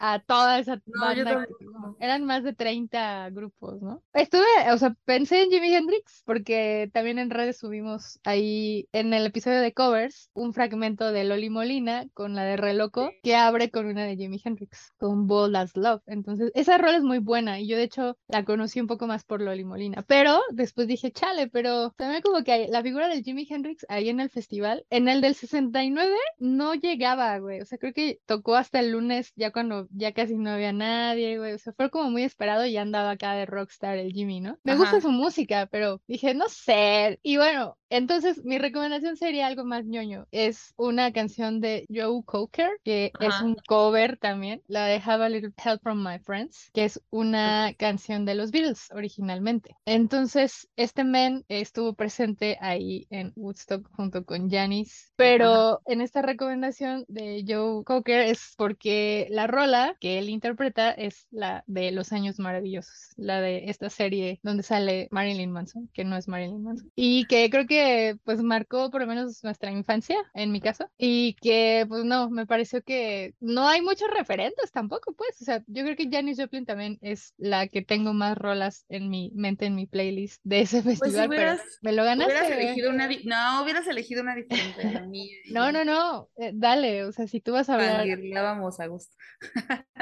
S2: a toda esa (laughs) banda. Eran más de 30 grupos, ¿no? Estuve, o sea, pensé en Jimi Hendrix, porque también en redes subimos ahí en el episodio de covers un fragmento de Loli Molina con la de Reloco que abre con una de Jimi Hendrix, con Bold as Love. Entonces, esa rol es muy buena y yo de hecho la conocí un poco más por Loli Molina, pero después dije, chale, pero también como que la figura de Jimi Hendrix ahí en el festival, en el del 69 no llegaba, güey, o sea, creo que tocó hasta el lunes ya cuando ya casi no había nadie, güey. O sea, fue como muy esperado y ya andaba acá de rockstar el Jimmy, ¿no? Me gusta su música, pero dije, no sé. Y bueno, entonces mi recomendación sería algo más ñoño. Es una canción de Joe Cocker, que es un cover también, la de Have a Little Help from My Friends, que es una canción de los Beatles originalmente. Entonces, este men estuvo presente ahí en Woodstock junto con Janis, pero en esta recomendación de Joe Cocker es porque la rola que él interpreta es la de Los Años Maravillosos, la de esta serie donde sale Marilyn Manson, que no es Marilyn Manson, y que creo que pues marcó por lo menos nuestra infancia, en mi caso, y que pues no, me pareció que no hay muchos referentes tampoco, pues, o sea, yo creo que Janis Joplin también es la que tengo más rolas en mi mente, en mi playlist de ese (laughs) pues, festival, pero me lo ganaste.
S1: Hubieras elegido una, no, hubieras elegido una diferente. (laughs)
S2: no, no, no, eh, dale, o sea, si tú vas a hablar...
S1: vamos a gusto.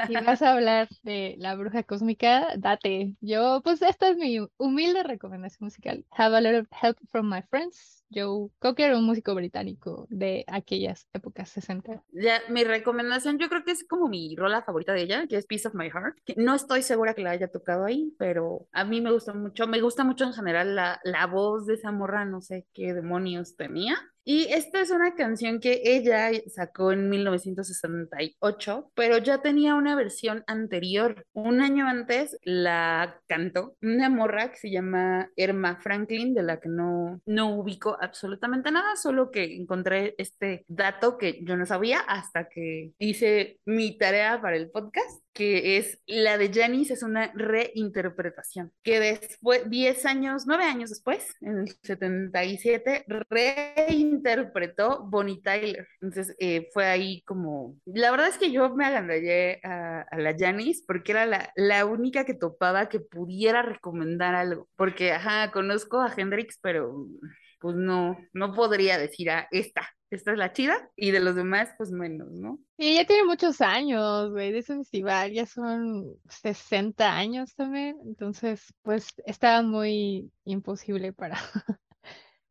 S2: Si (laughs) vas a hablar de la bruja cósmica, date. Yo, pues esta es mi humilde recomendación musical. Have a lot of help from my friends. Joe Cocker, un músico británico. de aquellas épocas 60.
S1: Ya, mi recomendación yo creo que es como mi rola favorita de ella, que es Piece of My Heart. Que no estoy segura que la haya tocado ahí, pero a mí me gusta mucho. Me gusta mucho en general la, la voz de esa morra, no sé qué demonios tenía. Y esta es una canción que ella sacó en 1968, pero ya tenía una versión anterior. Un año antes la cantó una morra que se llama Irma Franklin, de la que no, no ubico absolutamente nada, solo que encontré este dato que yo no sabía hasta que hice mi tarea para el podcast que es la de Janis, es una reinterpretación, que después, 10 años, 9 años después, en el 77, reinterpretó Bonnie Tyler. Entonces eh, fue ahí como, la verdad es que yo me agandallé a, a la Janis porque era la, la única que topaba que pudiera recomendar algo, porque, ajá, conozco a Hendrix, pero pues no, no podría decir a esta, esta es la chida, y de los demás, pues menos, ¿no?
S2: Y ya tiene muchos años, güey, de ese festival, ya son 60 años también, entonces, pues estaba muy imposible para (laughs)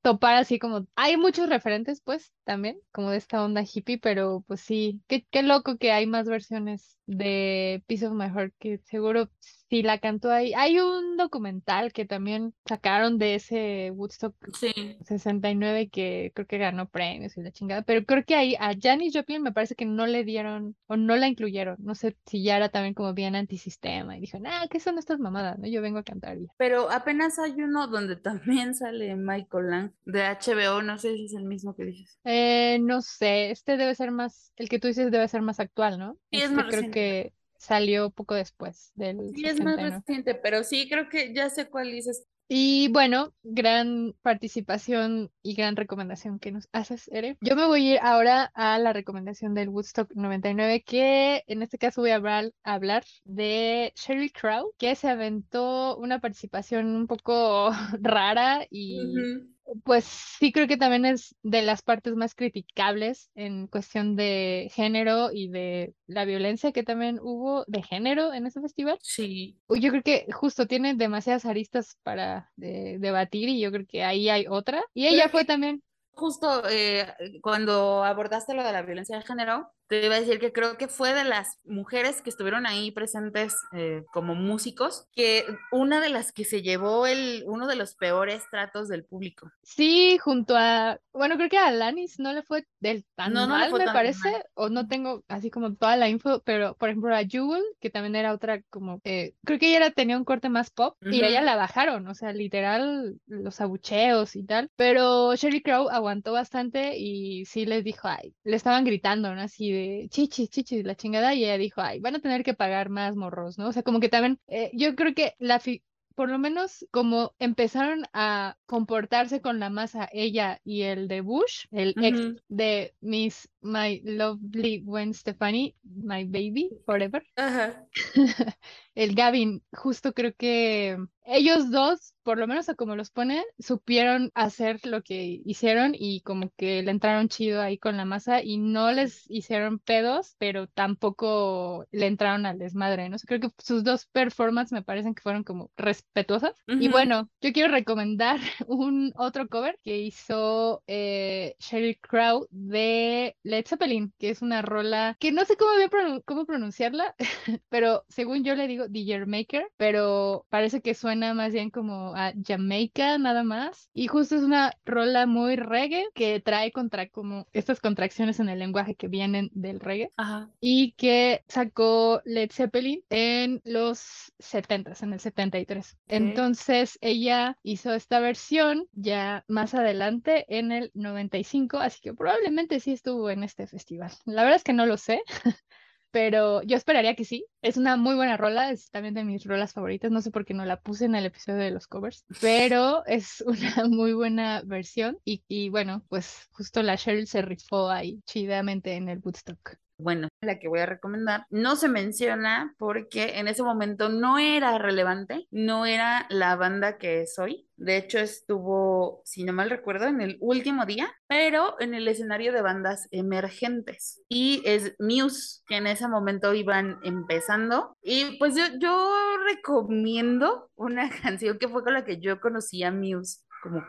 S2: topar así como, hay muchos referentes, pues, también, como de esta onda hippie, pero pues sí, qué, qué loco que hay más versiones de Piece of My Heart, que seguro sí la cantó ahí. Hay un documental que también sacaron de ese Woodstock
S1: Sí.
S2: 69 que creo que ganó premios y la chingada, pero creo que ahí a Janis Joplin me parece que no le dieron o no la incluyeron. No sé si ya era también como bien antisistema y dijo, ah, ¿qué son estas mamadas? ¿no? Yo vengo a cantar ya.
S1: Pero apenas hay uno donde también sale Michael Lang de HBO, no sé si es el mismo que dices.
S2: Eh, no sé, este debe ser más, el que tú dices debe ser más actual, ¿no?
S1: Sí, es
S2: Este
S1: más
S2: creo
S1: reciente.
S2: que salió poco después del
S1: Sí, es más
S2: 69.
S1: reciente, pero sí creo que ya sé cuál dices.
S2: Y bueno, gran participación y gran recomendación que nos haces, Ere. Yo me voy a ir ahora a la recomendación del Woodstock 99, que en este caso voy a hablar, hablar de Sheryl Crow, que se aventó una participación un poco (laughs) rara y
S1: Ujú.
S2: Pues sí creo que también es de las partes más criticables en cuestión de género y de la violencia que también hubo de género en ese festival.
S1: Sí,
S2: Yo creo que justo tiene demasiadas aristas para de- debatir y yo creo que ahí hay otra. Y ella fue también,
S1: justo eh, cuando abordaste lo de la violencia de género, te iba a decir que creo que fue de las mujeres que estuvieron ahí presentes eh, como músicos, que una de las que se llevó el, uno de los peores tratos del público.
S2: sí, junto a, bueno, creo que a Alanis no le fue del tan
S1: No,
S2: mal, me
S1: tan
S2: parece,
S1: mal.
S2: o no tengo así como toda la info, pero por ejemplo a Jewel, que también era otra como, eh, creo que ella era- tenía un corte más pop y a ella la bajaron, o sea, literal, los abucheos y tal, pero Sheryl Crow aguantó bastante y sí les dijo, ay, le estaban gritando, ¿no? Así de chichis, chichis, la chingada, y ella dijo, ay, van a tener que pagar más morros, ¿no? O sea, como que también, eh, yo creo que la fi- por lo menos como empezaron a comportarse con la masa ella y el de Bush, el ex de Miss My Lovely Gwen Stefani, My Baby, Forever,
S1: Ajá. (laughs)
S2: el Gavin, justo creo que ellos dos, por lo menos a como los pone, supieron hacer lo que hicieron y como que le entraron chido ahí con la masa y no les hicieron pedos, pero tampoco le entraron al desmadre, ¿no? O sea, creo que sus dos performances me parecen que fueron como respetuosas. Y bueno, yo quiero recomendar (laughs) un otro cover que hizo eh, Sheryl Crow de Led Zeppelin, que es una rola que no sé cómo, bien cómo pronunciarla, (laughs) pero según yo le digo The Maker, pero parece que suena más bien como a Jamaica nada más. Y justo es una rola muy reggae que trae contra como estas contracciones en el lenguaje que vienen del reggae
S1: Ajá.
S2: y que sacó Led Zeppelin en los 70s, en el 73. Entonces ella hizo esta versión ya más adelante en el 95, así que probablemente sí estuvo en este festival. La verdad es que no lo sé. (laughs) Pero yo esperaría que sí. Es una muy buena rola, es también de mis rolas favoritas. No sé por qué no la puse en el episodio de los covers, (laughs) pero es una muy buena versión. Y, y bueno, pues justo la Cheryl se rifó ahí chidamente en el Woodstock.
S1: Bueno, la que voy a recomendar no se menciona porque en ese momento no era relevante, no era la banda que es hoy. De hecho, estuvo, si no mal recuerdo, en el último día, pero en el escenario de bandas emergentes. Y es Muse, que en ese momento iban empezando. Y pues yo, yo recomiendo una (laughs) canción que fue con la que yo conocí a Muse, como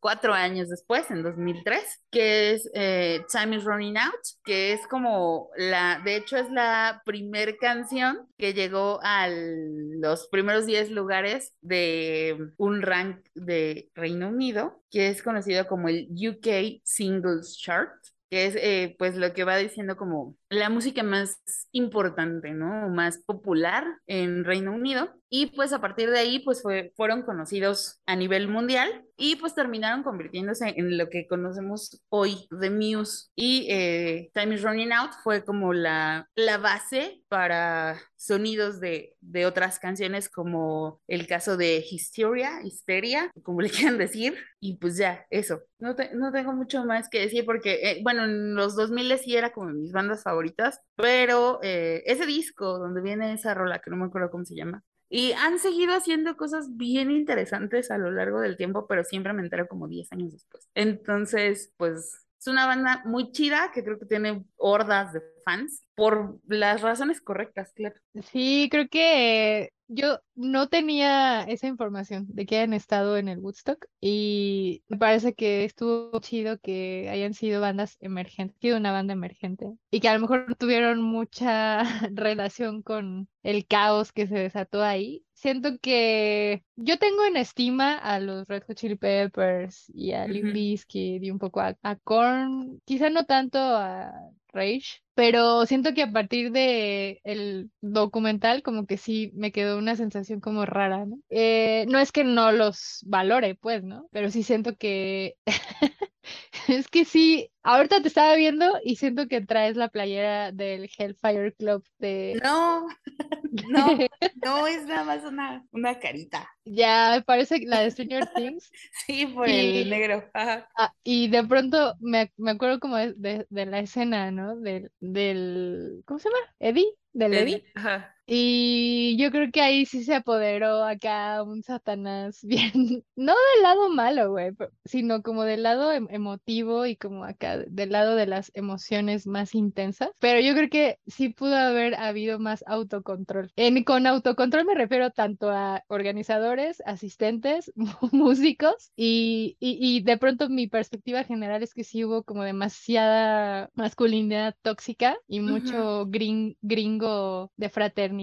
S1: cuatro años después, en 2003, que es eh, Time is Running Out, que es como la, de hecho es la primer canción que llegó a los primeros 10 lugares de un rank de Reino Unido, que es conocido como el UK Singles Chart que es eh, pues lo que va diciendo como la música más importante, ¿no? Más popular en Reino Unido. Y pues a partir de ahí pues fue, fueron conocidos a nivel mundial y pues terminaron convirtiéndose en lo que conocemos hoy de Muse. Y eh, Time is Running Out fue como la, la base para sonidos de, de otras canciones como el caso de Hysteria, Histeria, como le (laughs) quieran decir. Y pues ya, eso. No, no tengo mucho más que decir porque, eh, bueno, en los 2000 sí era como mis bandas favoritas, pero eh, ese disco donde viene esa rola, que no me acuerdo cómo se llama, y han seguido haciendo cosas bien interesantes a lo largo del tiempo, pero siempre me entero como 10 años después. Entonces, pues es una banda muy chida que creo que tiene hordas de fans por las razones correctas, claro.
S2: Sí, creo que yo no tenía esa información de que hayan estado en el Woodstock y me parece que estuvo chido que hayan sido bandas emergentes, sido una banda emergente y que a lo mejor tuvieron mucha (laughs) relación con el caos que se desató ahí. Siento que yo tengo en estima a los Red Hot Chili Peppers y a Limp Bizkit y un poco a, a Korn, quizá no tanto a Rage, pero siento que a partir de el documental como que sí me quedó una sensación como rara, ¿no? Eh, no es que no los valore, pues, ¿no? Pero sí siento que (laughs) (laughs) es que sí, ahorita te estaba viendo y siento que traes la playera del Hellfire Club de...
S1: No, (laughs) no, (laughs) no es nada más una, una carita.
S2: Ya, parece la de Stranger Things.
S1: Sí, por el negro. Ah,
S2: y de pronto me, me acuerdo como de, de, de, la escena, ¿no? Del, del, ¿cómo se llama? Eddie, del Eddie. Eddie. Ajá. Y yo creo que ahí sí se apoderó acá un Satanás (laughs) bien, no del lado malo, güey, sino como del lado em, emotivo y como acá del lado de las emociones más intensas. Pero yo creo que sí pudo haber habido más autocontrol. En, con autocontrol me refiero tanto a organizadores, asistentes, (laughs) músicos y, y, y de pronto mi perspectiva general es que sí hubo como demasiada masculinidad tóxica y mucho gringo de fraternidad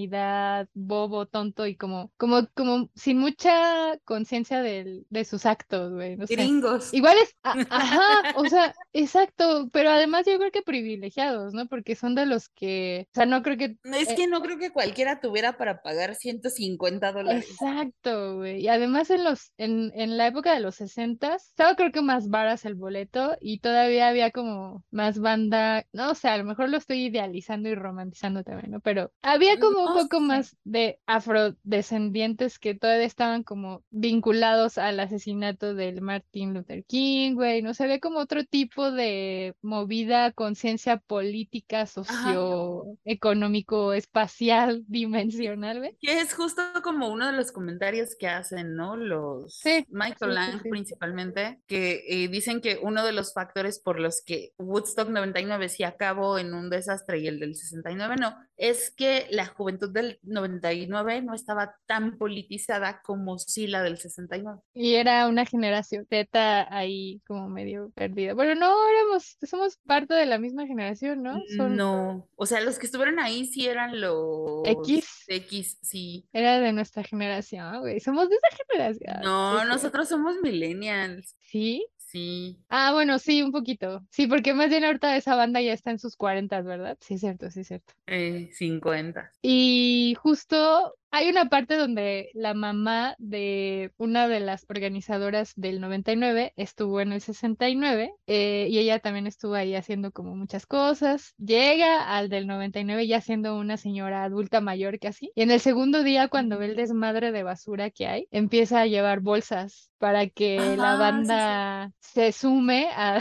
S2: bobo, tonto y como, como, como sin mucha conciencia de, de sus actos, güey.
S1: Gringos.
S2: Igual es, (laughs) ajá, o sea, exacto, pero además yo creo que privilegiados, ¿no? Porque son de los que, o sea, no creo que...
S1: Es que eh no creo que cualquiera tuviera para pagar 150 dólares.
S2: Exacto, güey. Y además en los, en, en la época de los 60 estaba creo que más varas el boleto y todavía había como más banda, no o sea, a lo mejor lo estoy idealizando y romantizando también, ¿no? Pero había como un poco más de afrodescendientes que todavía estaban como vinculados al asesinato del Martin Luther King, güey, no se ve como otro tipo de movida, conciencia política, socioeconómico, espacial, dimensional, güey.
S1: Que es justo como uno de los comentarios que hacen, ¿no? Los Michael Lang principalmente, que eh, dicen que uno de los factores por los que Woodstock 99 sí acabó en un desastre y el del 69 no, es que la juventud del 99 no estaba tan politizada como sí la del 69.
S2: Y era una generación teta ahí como medio perdida. Bueno, no, éramos, somos parte de la misma generación, ¿no?
S1: No, o sea, los que estuvieron ahí sí eran los
S2: X.
S1: X, sí.
S2: Era de nuestra generación, güey. Somos de esa generación.
S1: No, nosotros somos millennials.
S2: ¿Sí?
S1: Sí.
S2: Ah, bueno, sí, un poquito. Sí, porque más bien ahorita esa banda ya está en sus cuarentas, ¿verdad? Sí, es cierto, sí, es cierto.
S1: Eh, 50.
S2: Y justo hay una parte donde la mamá de una de las organizadoras del 99 estuvo en el 69 eh, y ella también estuvo ahí haciendo como muchas cosas. Llega al del 99 ya siendo una señora adulta mayor que así. Y en el segundo día, cuando ve el desmadre de basura que hay, empieza a llevar bolsas para que la banda se sume (laughs) a,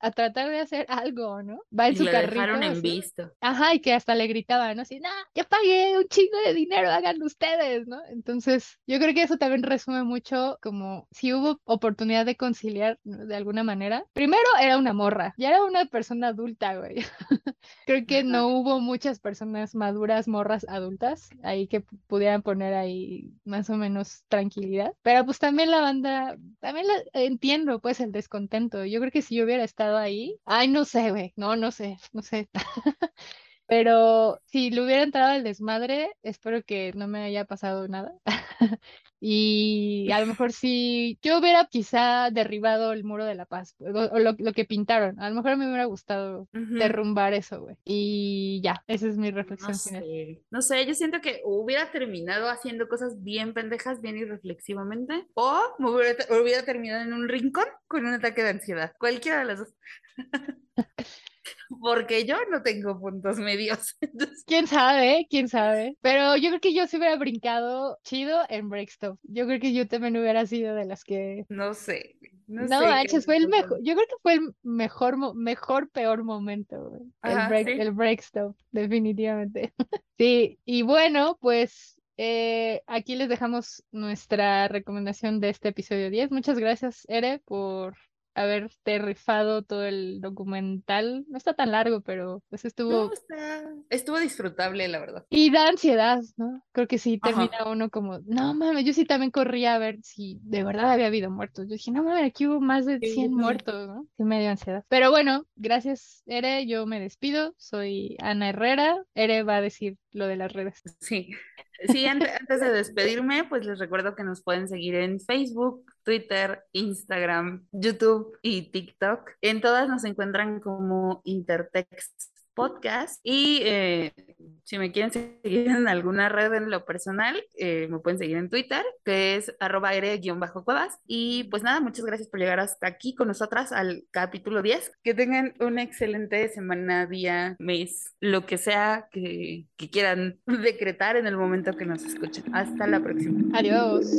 S2: a, tratar de hacer algo, ¿no?
S1: Va en su carrito. en visto.
S2: Ajá, y que hasta le gritaba, ¿no? Así, no, ya pagué un chingo de dinero, haga ustedes, ¿no? Entonces, yo creo que eso también resume mucho como si hubo oportunidad de conciliar de alguna manera. Primero era una morra, ya era una persona adulta, güey. (laughs) creo que no hubo muchas personas maduras, morras adultas, ahí que pudieran poner ahí más o menos tranquilidad. Pero pues también la banda, también la, entiendo pues el descontento. Yo creo que si yo hubiera estado ahí, ay, no sé, güey, no, no sé, no sé. (laughs) Pero si le hubiera entrado el desmadre, espero que no me haya pasado nada. (laughs) y a lo mejor si yo hubiera quizá derribado el muro de la paz, o, lo, que pintaron, a lo mejor me hubiera gustado derrumbar eso, güey. Y ya, esa es mi reflexión
S1: no
S2: final.
S1: Sé. No sé, yo siento que hubiera terminado haciendo cosas bien pendejas, bien irreflexivamente, o me hubiera, hubiera terminado en un rincón con un ataque de ansiedad. Cualquiera de las dos. (laughs) porque yo no tengo puntos medios. (laughs)
S2: ¿Quién sabe? ¿Quién sabe? Pero yo creo que yo sí hubiera brincado chido en Breakstop. Yo creo que yo también hubiera sido de las que...
S1: No sé. No,
S2: no fue el mejor, yo creo que fue el mejor, mejor, peor momento, el, break, el Breakstop, definitivamente. (laughs) sí, y bueno, pues eh, aquí les dejamos nuestra recomendación de este episodio 10. Muchas gracias, Ere, por haberte rifado todo el documental. No está tan largo, pero pues estuvo...
S1: Estuvo disfrutable, la verdad.
S2: Y da ansiedad, ¿no? Creo que sí termina uno como, no mames, yo sí también corría a ver si de verdad había habido muertos. Yo dije, no mames, aquí hubo más de 100 muertos, ¿no? Sí me dio ansiedad. Pero bueno, gracias, Ere, yo me despido. Soy Ana Herrera. Ere va a decir lo de las redes.
S1: Sí. Sí, antes, de despedirme, pues les recuerdo que nos pueden seguir en Facebook, Twitter, Instagram, YouTube y TikTok. En todas nos encuentran como Intertext podcast. Y eh, si me quieren seguir (laughs) en alguna red en lo personal, eh, me pueden seguir en Twitter, que es arroba cuevas Y pues nada, muchas gracias por llegar hasta aquí con nosotras al capítulo 10. Que tengan una excelente semana, día, mes, lo que sea que quieran (laughs) decretar en el momento que nos escuchen. Hasta la próxima.
S2: Adiós.